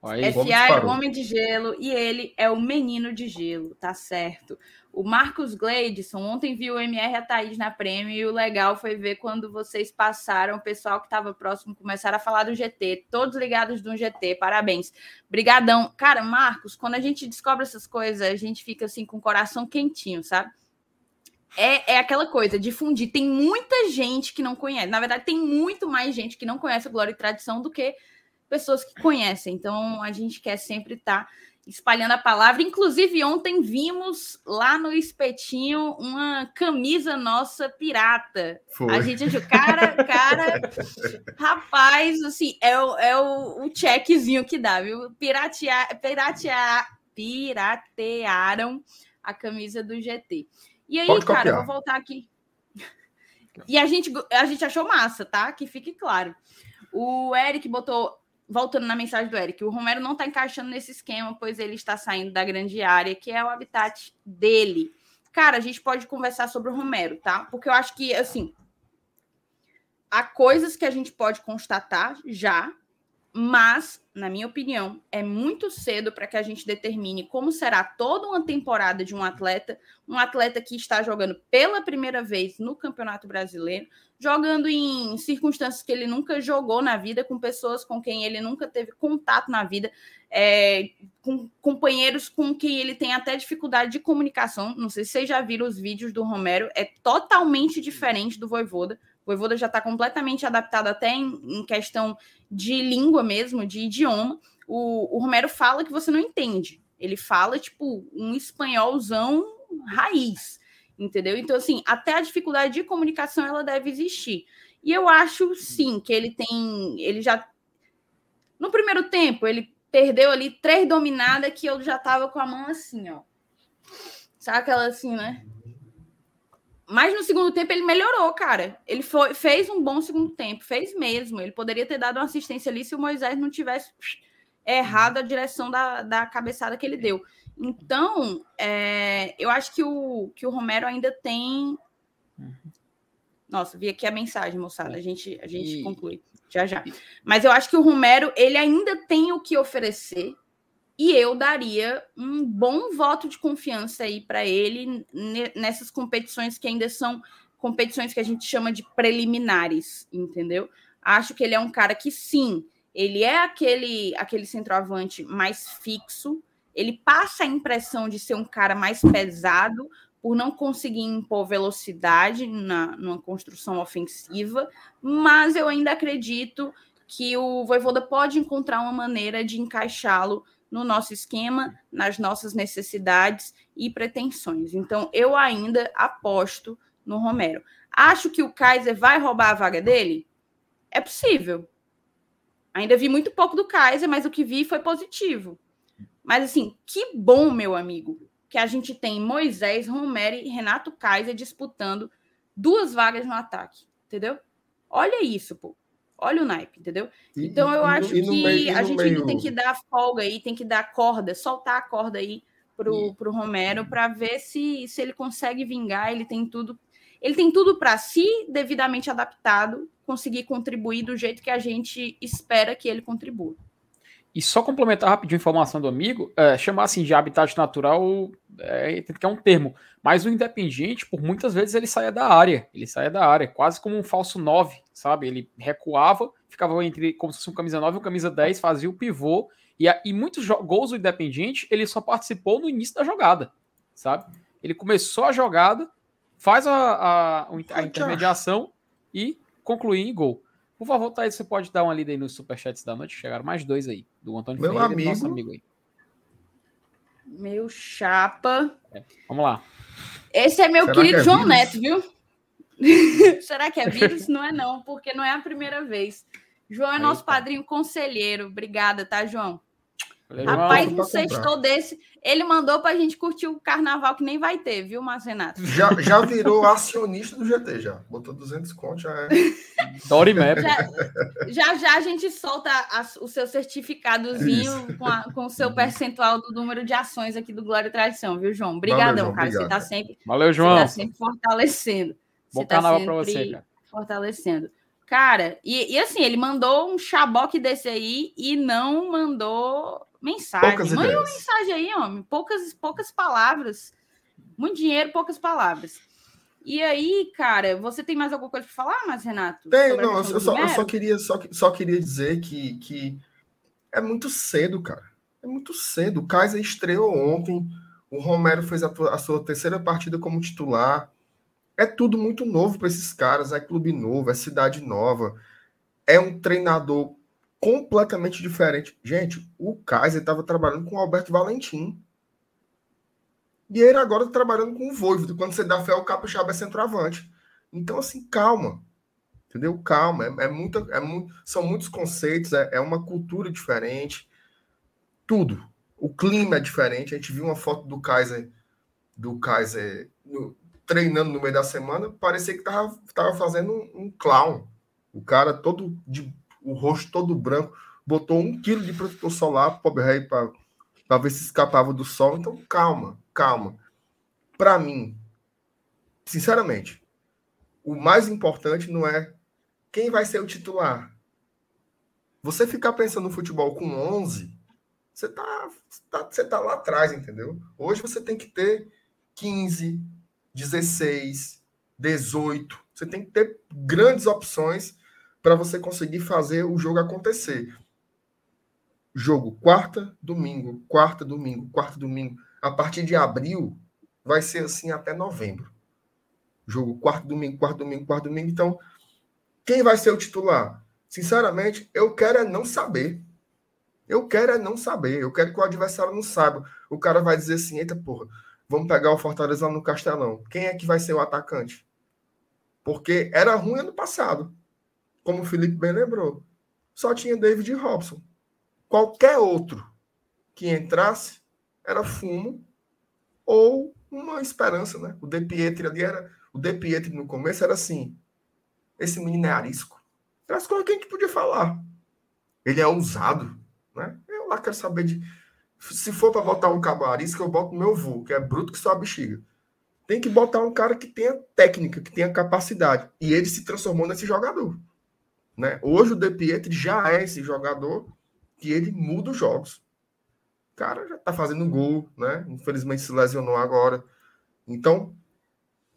Aí, FA é o homem de gelo e ele é o menino de gelo, tá certo. O Marcos Gleidson ontem viu o MR a Thaís na prêmio e o legal foi ver quando vocês passaram, o pessoal que estava próximo começaram a falar do GT, todos ligados do GT, parabéns. Brigadão. Cara, Marcos, quando a gente descobre essas coisas, a gente fica assim com o coração quentinho, sabe? É, é aquela coisa, difundir. Tem muita gente que não conhece. Na verdade, tem muito mais gente que não conhece a Glória e Tradição do que pessoas que conhecem. Então, a gente quer sempre estar tá espalhando a palavra. Inclusive, ontem vimos lá no espetinho uma camisa nossa pirata. Foi. A gente achou, cara, cara, rapaz, assim, é o, é o, o checkzinho que dá, viu? Piratear, piratear, piratearam a camisa do GT. E aí, Pode cara, copiar. vou voltar aqui. E a gente, a gente achou massa, tá? Que fique claro. O Eric botou voltando na mensagem do Eric, o Romero não está encaixando nesse esquema, pois ele está saindo da grande área, que é o habitat dele. Cara, a gente pode conversar sobre o Romero, tá? Porque eu acho que, assim, há coisas que a gente pode constatar já, mas, na minha opinião, é muito cedo para que a gente determine como será toda uma temporada de um atleta, um atleta que está jogando pela primeira vez no Campeonato Brasileiro, jogando em circunstâncias que ele nunca jogou na vida, com pessoas com quem ele nunca teve contato na vida, é, com companheiros com quem ele tem até dificuldade de comunicação. Não sei se vocês já viram os vídeos do Romero, é totalmente diferente do Voivoda. O Voivoda já está completamente adaptado até em, em, questão de língua mesmo, de idioma. O, o Romero fala que você não entende. Ele fala, tipo, um espanholzão raiz entendeu? Então, assim, até a dificuldade de comunicação ela deve existir. E eu acho, sim, que ele tem. Ele já. No primeiro tempo, ele perdeu ali três dominadas que eu já tava com a mão assim, ó. Sabe aquela assim, né? Mas no segundo tempo ele melhorou, cara. Ele foi, fez um bom segundo tempo, fez mesmo. Ele poderia ter dado uma assistência ali se o Moisés não tivesse errado a direção da, da cabeçada que ele deu. Então, é, eu acho que o, que o Romero ainda tem. Nossa, vi aqui a mensagem, moçada. A gente, a gente e... conclui já já. Mas eu acho que o Romero ele ainda tem o que oferecer e eu daria um bom voto de confiança aí para ele nessas competições que ainda são competições que a gente chama de preliminares, entendeu? Acho que ele é um cara que sim, ele é aquele aquele centroavante mais fixo, ele passa a impressão de ser um cara mais pesado por não conseguir impor velocidade na numa construção ofensiva, mas eu ainda acredito que o Voivoda pode encontrar uma maneira de encaixá-lo no nosso esquema, nas nossas necessidades e pretensões. Então, eu ainda aposto no Romero. Acho que o Kaiser vai roubar a vaga dele? É possível. Ainda vi muito pouco do Kaiser, mas o que vi foi positivo. Mas assim, que bom, meu amigo, que a gente tem Moisés, Romero e Renato Kaiser disputando duas vagas no ataque, entendeu? Olha isso, pô. Olha o naipe, entendeu? Então eu acho que meio, a gente meio... tem que dar folga aí, tem que dar corda, soltar a corda aí pro, e... pro Romero para ver se, se ele consegue vingar, ele tem tudo. ele tem tudo para, se devidamente adaptado, conseguir contribuir do jeito que a gente espera que ele contribua. E só complementar rapidinho a informação do amigo, é, chamar assim de habitat natural é, que é um termo, mas o independente, por muitas vezes, ele saía da área, ele saía da área, quase como um falso 9, sabe? Ele recuava, ficava entre como se fosse um camisa 9 e um camisa 10, fazia o pivô, e, e muitos gols do Independente, ele só participou no início da jogada, sabe? Ele começou a jogada, faz a, a, a intermediação e conclui em gol. Por favor, Thaís, você pode dar uma lida aí nos superchats da noite. Chegaram mais dois aí, do Antônio Meu Ferreira amigo, e do nosso amigo aí. Meu chapa. É, vamos lá. Esse é meu Será querido é João vírus? Neto, viu? Será que é vírus? não é não, porque não é a primeira vez. João é Eita. nosso padrinho conselheiro. Obrigada, tá, João? Rapaz, um sextou desse. Ele mandou pra gente curtir o carnaval que nem vai ter, viu, Márcio Renato? Já, já virou acionista do GT, já. Botou 200 contos, já é. Dory Map. Já, já, já a gente solta a, o seu certificadozinho com, a, com o seu percentual do número de ações aqui do Glória e Tradição, viu, João? Obrigadão, cara. Obrigado. Você tá sempre. Valeu, João. Você tá sempre fortalecendo. Bom você tá carnaval pra você, cara. Fortalecendo. Cara, e, e assim, ele mandou um chaboque desse aí e não mandou Mensagem. Poucas Mande uma mensagem aí, homem. Poucas, poucas palavras. Muito dinheiro, poucas palavras. E aí, cara, você tem mais alguma coisa para falar, mas Renato? Tem, não, eu só, eu só, queria, só, só queria dizer que, que é muito cedo, cara. É muito cedo. O Kaiser estreou ontem. O Romero fez a, a sua terceira partida como titular. É tudo muito novo para esses caras. É clube novo, é cidade nova. É um treinador completamente diferente. Gente, o Kaiser estava trabalhando com o Alberto Valentim. E ele agora está trabalhando com o Voivodo. Quando você dá fé, o Capixaba é centroavante. Então, assim, calma. Entendeu? Calma. É, é, muita, é muito, são muitos conceitos, é, é uma cultura diferente. Tudo. O clima é diferente. A gente viu uma foto do Kaiser, do Kaiser no, treinando no meio da semana. Parecia que estava tava fazendo um, um clown. O cara todo de o rosto todo branco, botou um quilo de protetor solar, pobre rei, para ver se escapava do sol. Então, calma, calma. Para mim, sinceramente, o mais importante não é quem vai ser o titular. Você ficar pensando no futebol com 11, você tá, tá, você tá lá atrás, entendeu? Hoje você tem que ter 15, 16, 18. Você tem que ter grandes opções para você conseguir fazer o jogo acontecer. Jogo quarta, domingo, quarta, domingo, quarta, domingo. A partir de abril, vai ser assim até novembro. Jogo quarto, domingo, quarto, domingo, quarto, domingo. Então, quem vai ser o titular? Sinceramente, eu quero é não saber. Eu quero é não saber. Eu quero que o adversário não saiba. O cara vai dizer assim: eita porra, vamos pegar o Fortaleza no Castelão. Quem é que vai ser o atacante? Porque era ruim ano passado como o Felipe bem lembrou, só tinha David Robson. Qualquer outro que entrasse era fumo ou uma esperança, né? O De Pietri ali era. O De Pietri no começo era assim: esse menino é arisco. As coisas que a gente podia falar. Ele é ousado, né? Eu lá quero saber de. Se for para botar um cabo arisco, eu boto meu voo, que é bruto que só a bexiga. Tem que botar um cara que tenha técnica, que tenha capacidade. E ele se transformou nesse jogador. Né? Hoje o De Pietri já é esse jogador que ele muda os jogos. O cara já está fazendo gol, né? Infelizmente se lesionou agora. Então,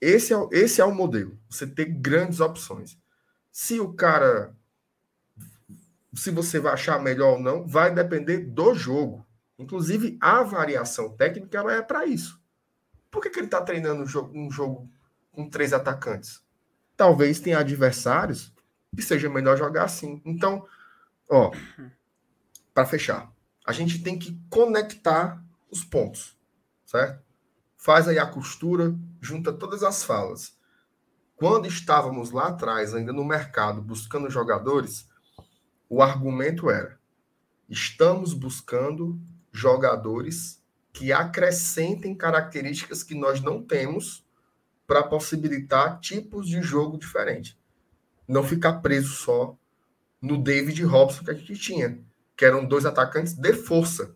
esse é, esse é o modelo. Você ter grandes opções. Se o cara. Se você vai achar melhor ou não, vai depender do jogo. Inclusive, a variação técnica ela é para isso. Por que, que ele está treinando um jogo, um jogo com três atacantes? Talvez tenha adversários que seja melhor jogar assim. Então, ó, para fechar, a gente tem que conectar os pontos, certo? Faz aí a costura, junta todas as falas. Quando estávamos lá atrás, ainda no mercado, buscando jogadores, o argumento era: estamos buscando jogadores que acrescentem características que nós não temos para possibilitar tipos de jogo diferentes não ficar preso só no David Robson que a gente tinha, que eram dois atacantes de força.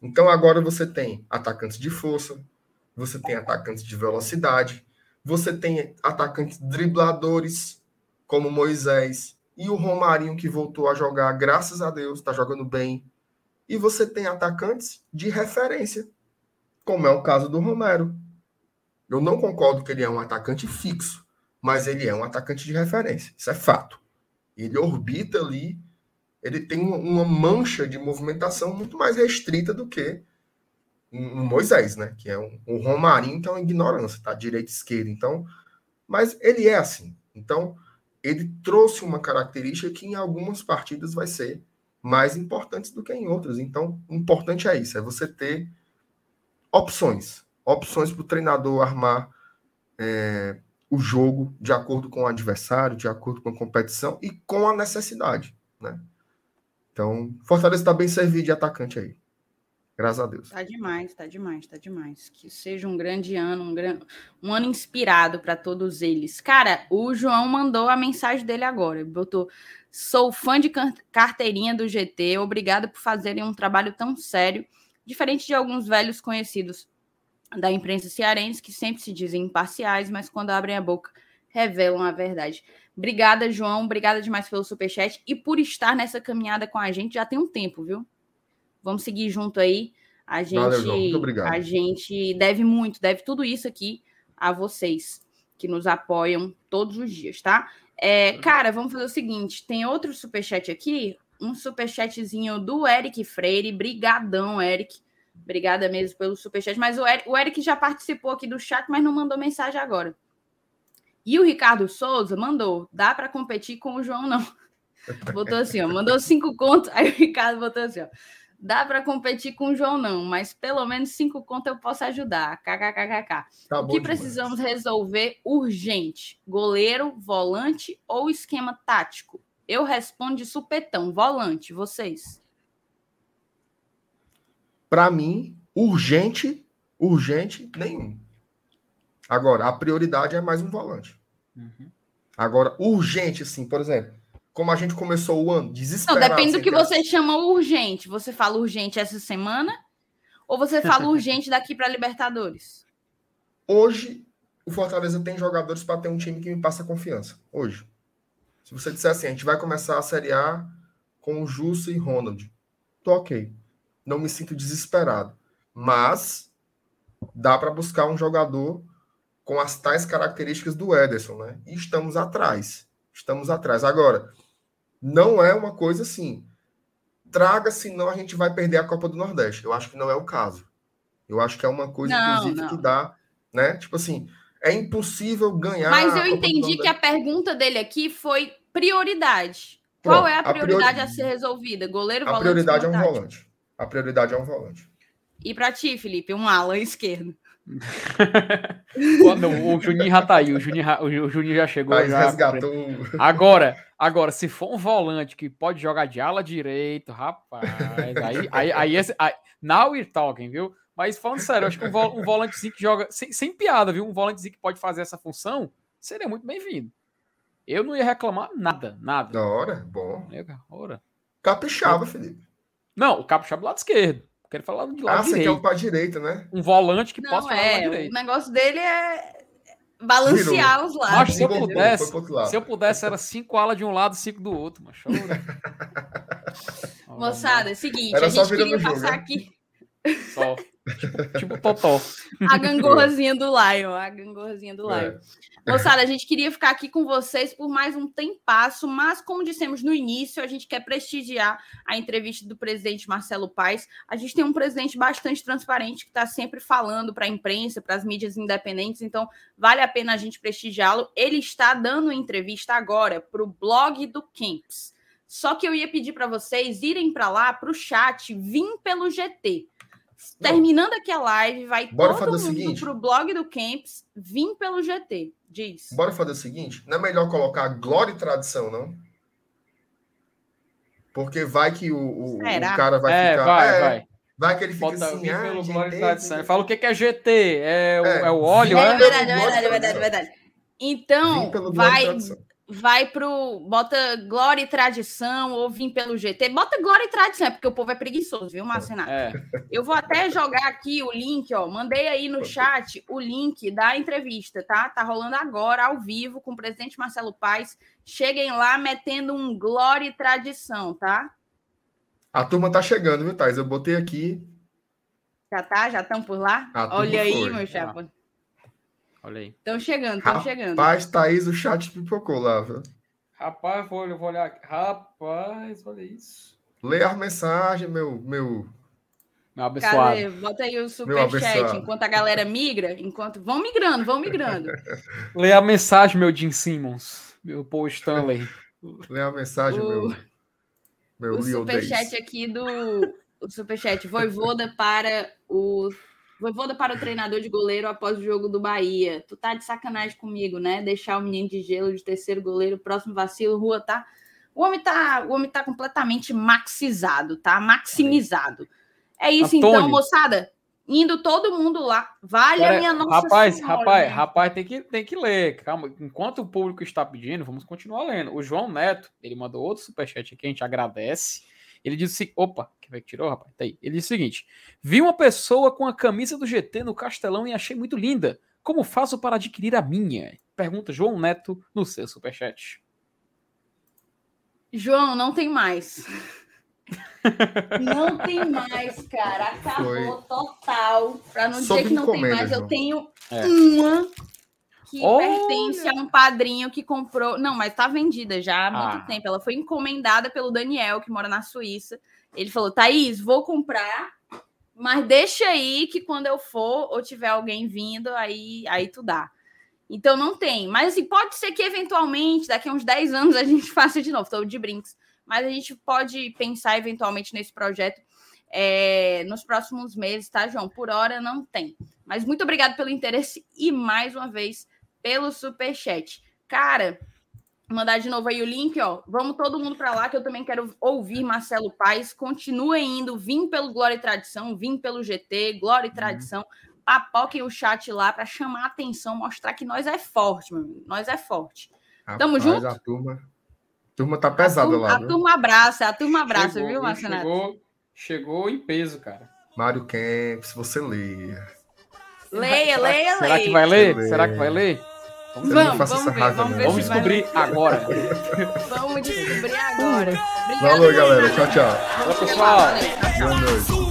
Então agora você tem atacantes de força, você tem atacantes de velocidade, Você tem atacantes dribladores, como Moisés, e o Romarinho, que voltou a jogar, graças a Deus, está jogando bem. E você tem atacantes de referência, como é o caso do Romero. Eu não concordo que ele é um atacante fixo, mas ele é um atacante de referência. Isso é fato. Ele orbita ali, ele tem uma mancha de movimentação muito mais restrita do que um Moisés, né? Que é um, um Romarinho, que é ignorância, tá? Direita e esquerda. Então, mas ele é assim. Então, ele trouxe uma característica que em algumas partidas vai ser mais importante do que em outras. Então, o importante é isso, é você ter opções. Opções para o treinador armar é, o jogo de acordo com o adversário, de acordo com a competição e com a necessidade, né? Então, Fortaleza está bem servido de atacante aí. Graças a Deus. Tá demais, tá demais, tá demais. Que seja um grande ano, um, gran... um ano inspirado para todos eles. Cara, o João mandou a mensagem dele agora. Botou: Sou fã de carteirinha do GT. Obrigado por fazerem um trabalho tão sério, diferente de alguns velhos conhecidos da imprensa cearense que sempre se dizem imparciais, mas quando abrem a boca revelam a verdade. Obrigada, João. Obrigada demais pelo superchat e por estar nessa caminhada com a gente já tem um tempo, viu? Vamos seguir junto aí. A gente, Valeu, a gente deve muito, deve tudo isso aqui a vocês que nos apoiam todos os dias, tá? É, cara, vamos fazer o seguinte: tem outro superchat aqui, um superchatzinho do Eric Freire. Brigadão, Eric. Obrigada mesmo pelo superchat. Mas o Eric, o Eric já participou aqui do chat, mas não mandou mensagem agora. E o Ricardo Souza mandou: dá para competir com o João, não. Botou assim, ó, mandou cinco contos. Aí o Ricardo botou assim, ó dá para competir com o João, não, mas pelo menos cinco contas eu posso ajudar. KKKKK. Tá o que precisamos demais. resolver urgente? Goleiro, volante ou esquema tático? Eu respondo de supetão, volante, vocês. Para mim, urgente, urgente, nenhum. Agora, a prioridade é mais um volante. Uhum. Agora, urgente, assim, por exemplo, como a gente começou o ano, desesperado. Não, depende do que você chama urgente. Você fala urgente essa semana ou você fala urgente daqui para Libertadores? Hoje, o Fortaleza tem jogadores para ter um time que me passa confiança. Hoje. Se você disser assim, a gente vai começar a Série A com o Justo e Ronald. Tô ok. Não me sinto desesperado. Mas dá para buscar um jogador com as tais características do Ederson, né? E estamos atrás. Estamos atrás. Agora, não é uma coisa assim. Traga, senão a gente vai perder a Copa do Nordeste. Eu acho que não é o caso. Eu acho que é uma coisa, não, inclusive, não. que dá, né? Tipo assim, é impossível ganhar. Mas eu entendi que a pergunta dele aqui foi prioridade. Qual Pronto, é a prioridade a, priori... a, ser resolvida? Goleiro, volante? A prioridade é um volante. A prioridade é um volante. E para ti, Felipe, um ala esquerdo. o Juninho já tá aí, o Juninho, o Juninho já chegou. Mas já, resgatou. Agora, agora, se for um volante que pode jogar de ala direito, rapaz, aí, aí, aí, esse, aí now we're talking, viu? Mas falando sério, acho que um, vol, um volantezinho que joga, sem, sem piada, viu? Um volantezinho que pode fazer essa função, seria muito bem-vindo. Eu não ia reclamar nada, nada. Da hora, bom. Hora. Caprichava, Felipe. Não, o caprichava do lado esquerdo. Quero falar de lado ah, direito. Ah, você quer um para direita, né? Um volante que não, possa falar é, direito. O negócio dele é balancear Virou. os lados. Mas se eu pudesse, se eu pudesse, era cinco alas de um lado e cinco do outro. Mas Moçada, é o seguinte, era a gente queria passar jogo, né? aqui. Só. Tipo, tipo Totó. A gangorrazinha do Lion, a gangorrazinha do Lion. É. Moçada, a gente queria ficar aqui com vocês por mais um tempasso, mas como dissemos no início, a gente quer prestigiar a entrevista do presidente Marcelo Paes. A gente tem um presidente bastante transparente que está sempre falando para a imprensa, para as mídias independentes, então vale a pena a gente prestigiá-lo. Ele está dando entrevista agora para o blog do Camps. Só que eu ia pedir para vocês irem para lá, para o chat, vim pelo GT. Terminando aqui a live, vai Bora todo mundo seguinte. pro blog do Camps, vim pelo GT. Diz. Bora fazer o seguinte: não é melhor colocar glória e tradição, não? Porque vai que o, o, o cara vai é, ficar. Vai, é, vai. Vai que ele fica Bota, assim. Ah, pelo GT, glória e tradição. Fala o que é GT? É o, é. é o óleo, é? É verdade, é verdade, é verdade, é verdade. Então, vai, vai pro. Bota glória e tradição, ou vim pelo GT. Bota glória e tradição, é porque o povo é preguiçoso, viu, Marcenato? É. Eu vou até jogar aqui o link, ó. Mandei aí no chat o link da entrevista, tá? Tá rolando agora, ao vivo, com o presidente Marcelo Paes. Cheguem lá metendo um glória e tradição, tá? A turma tá chegando, viu, Thais? Eu botei aqui. Já tá? Já estão por lá? Olha aí, foi. meu chapa. Olha aí. Estão chegando, estão chegando. Rapaz, Thaís, o chat pipocou lá, viu? Rapaz, vou, vou olhar aqui. Rapaz, olha isso. Lê a mensagem, meu, meu, meu abençoado. Cadê? Bota aí o superchat enquanto a galera migra, enquanto. Vão migrando, vão migrando. Lê a mensagem, meu Jim Simmons, meu Paul Stanley. Lê a mensagem, o... meu. Meu o superchat aqui do. O superchat. Voivoda para o Voivoda para o treinador de goleiro após o jogo do Bahia. Tu tá de sacanagem comigo, né? Deixar o menino de gelo de terceiro goleiro, próximo vacilo, rua tá. O homem tá, o homem tá completamente maxizado, tá? Maximizado. É isso então, Antônio. então, moçada. Indo todo mundo lá. Vale a minha nossa Rapaz, senhora, rapaz, né? rapaz, tem que, tem que ler. Calma. Enquanto o público está pedindo, vamos continuar lendo. O João Neto, ele mandou outro superchat aqui, a gente agradece. Ele disse: opa, quer ver que tirou, rapaz? Tá aí. Ele disse o seguinte: vi uma pessoa com a camisa do GT no Castelão e achei muito linda. Como faço para adquirir a minha? Pergunta João Neto no seu superchat. João, não tem mais. não tem mais, cara. Acabou Foi. total. Para não Só dizer que não tem mais, João. eu tenho é. uma que Olha. pertence a um padrinho que comprou. Não, mas tá vendida já há muito ah. tempo. Ela foi encomendada pelo Daniel, que mora na Suíça. Ele falou: Thaís, vou comprar, mas deixa aí que quando eu for ou tiver alguém vindo, aí, aí tu dá. Então não tem. Mas assim, pode ser que eventualmente, daqui a uns 10 anos, a gente faça de novo. Estou de brinks. Mas a gente pode pensar eventualmente nesse projeto é, nos próximos meses, tá, João? Por hora não tem. Mas muito obrigado pelo interesse e mais uma vez pelo super chat. Cara, mandar de novo aí o link, ó. Vamos todo mundo para lá que eu também quero ouvir Marcelo Paes. Continue indo, vim pelo Glória e Tradição, vim pelo GT, Glória e uhum. Tradição. Uhum. Papoquem o chat lá para chamar a atenção, mostrar que nós é forte, meu amigo. Nós é forte. Rapaz, Tamo junto? A turma, a turma tá pesada a turma, lá. A viu? turma abraça, a turma abraça, chegou, viu, Marcelo? Chegou, chegou em peso, cara. Mário Kempis, você lê. Leia, leia, leia. Será que vai ler? Será que vai ler? Vamos, vamos, vamos, ver, vamos, ver vamos descobrir agora. vamos descobrir agora. Obrigada, Valeu, galera. Tchau, tchau. Tchau, pessoal. Boa noite.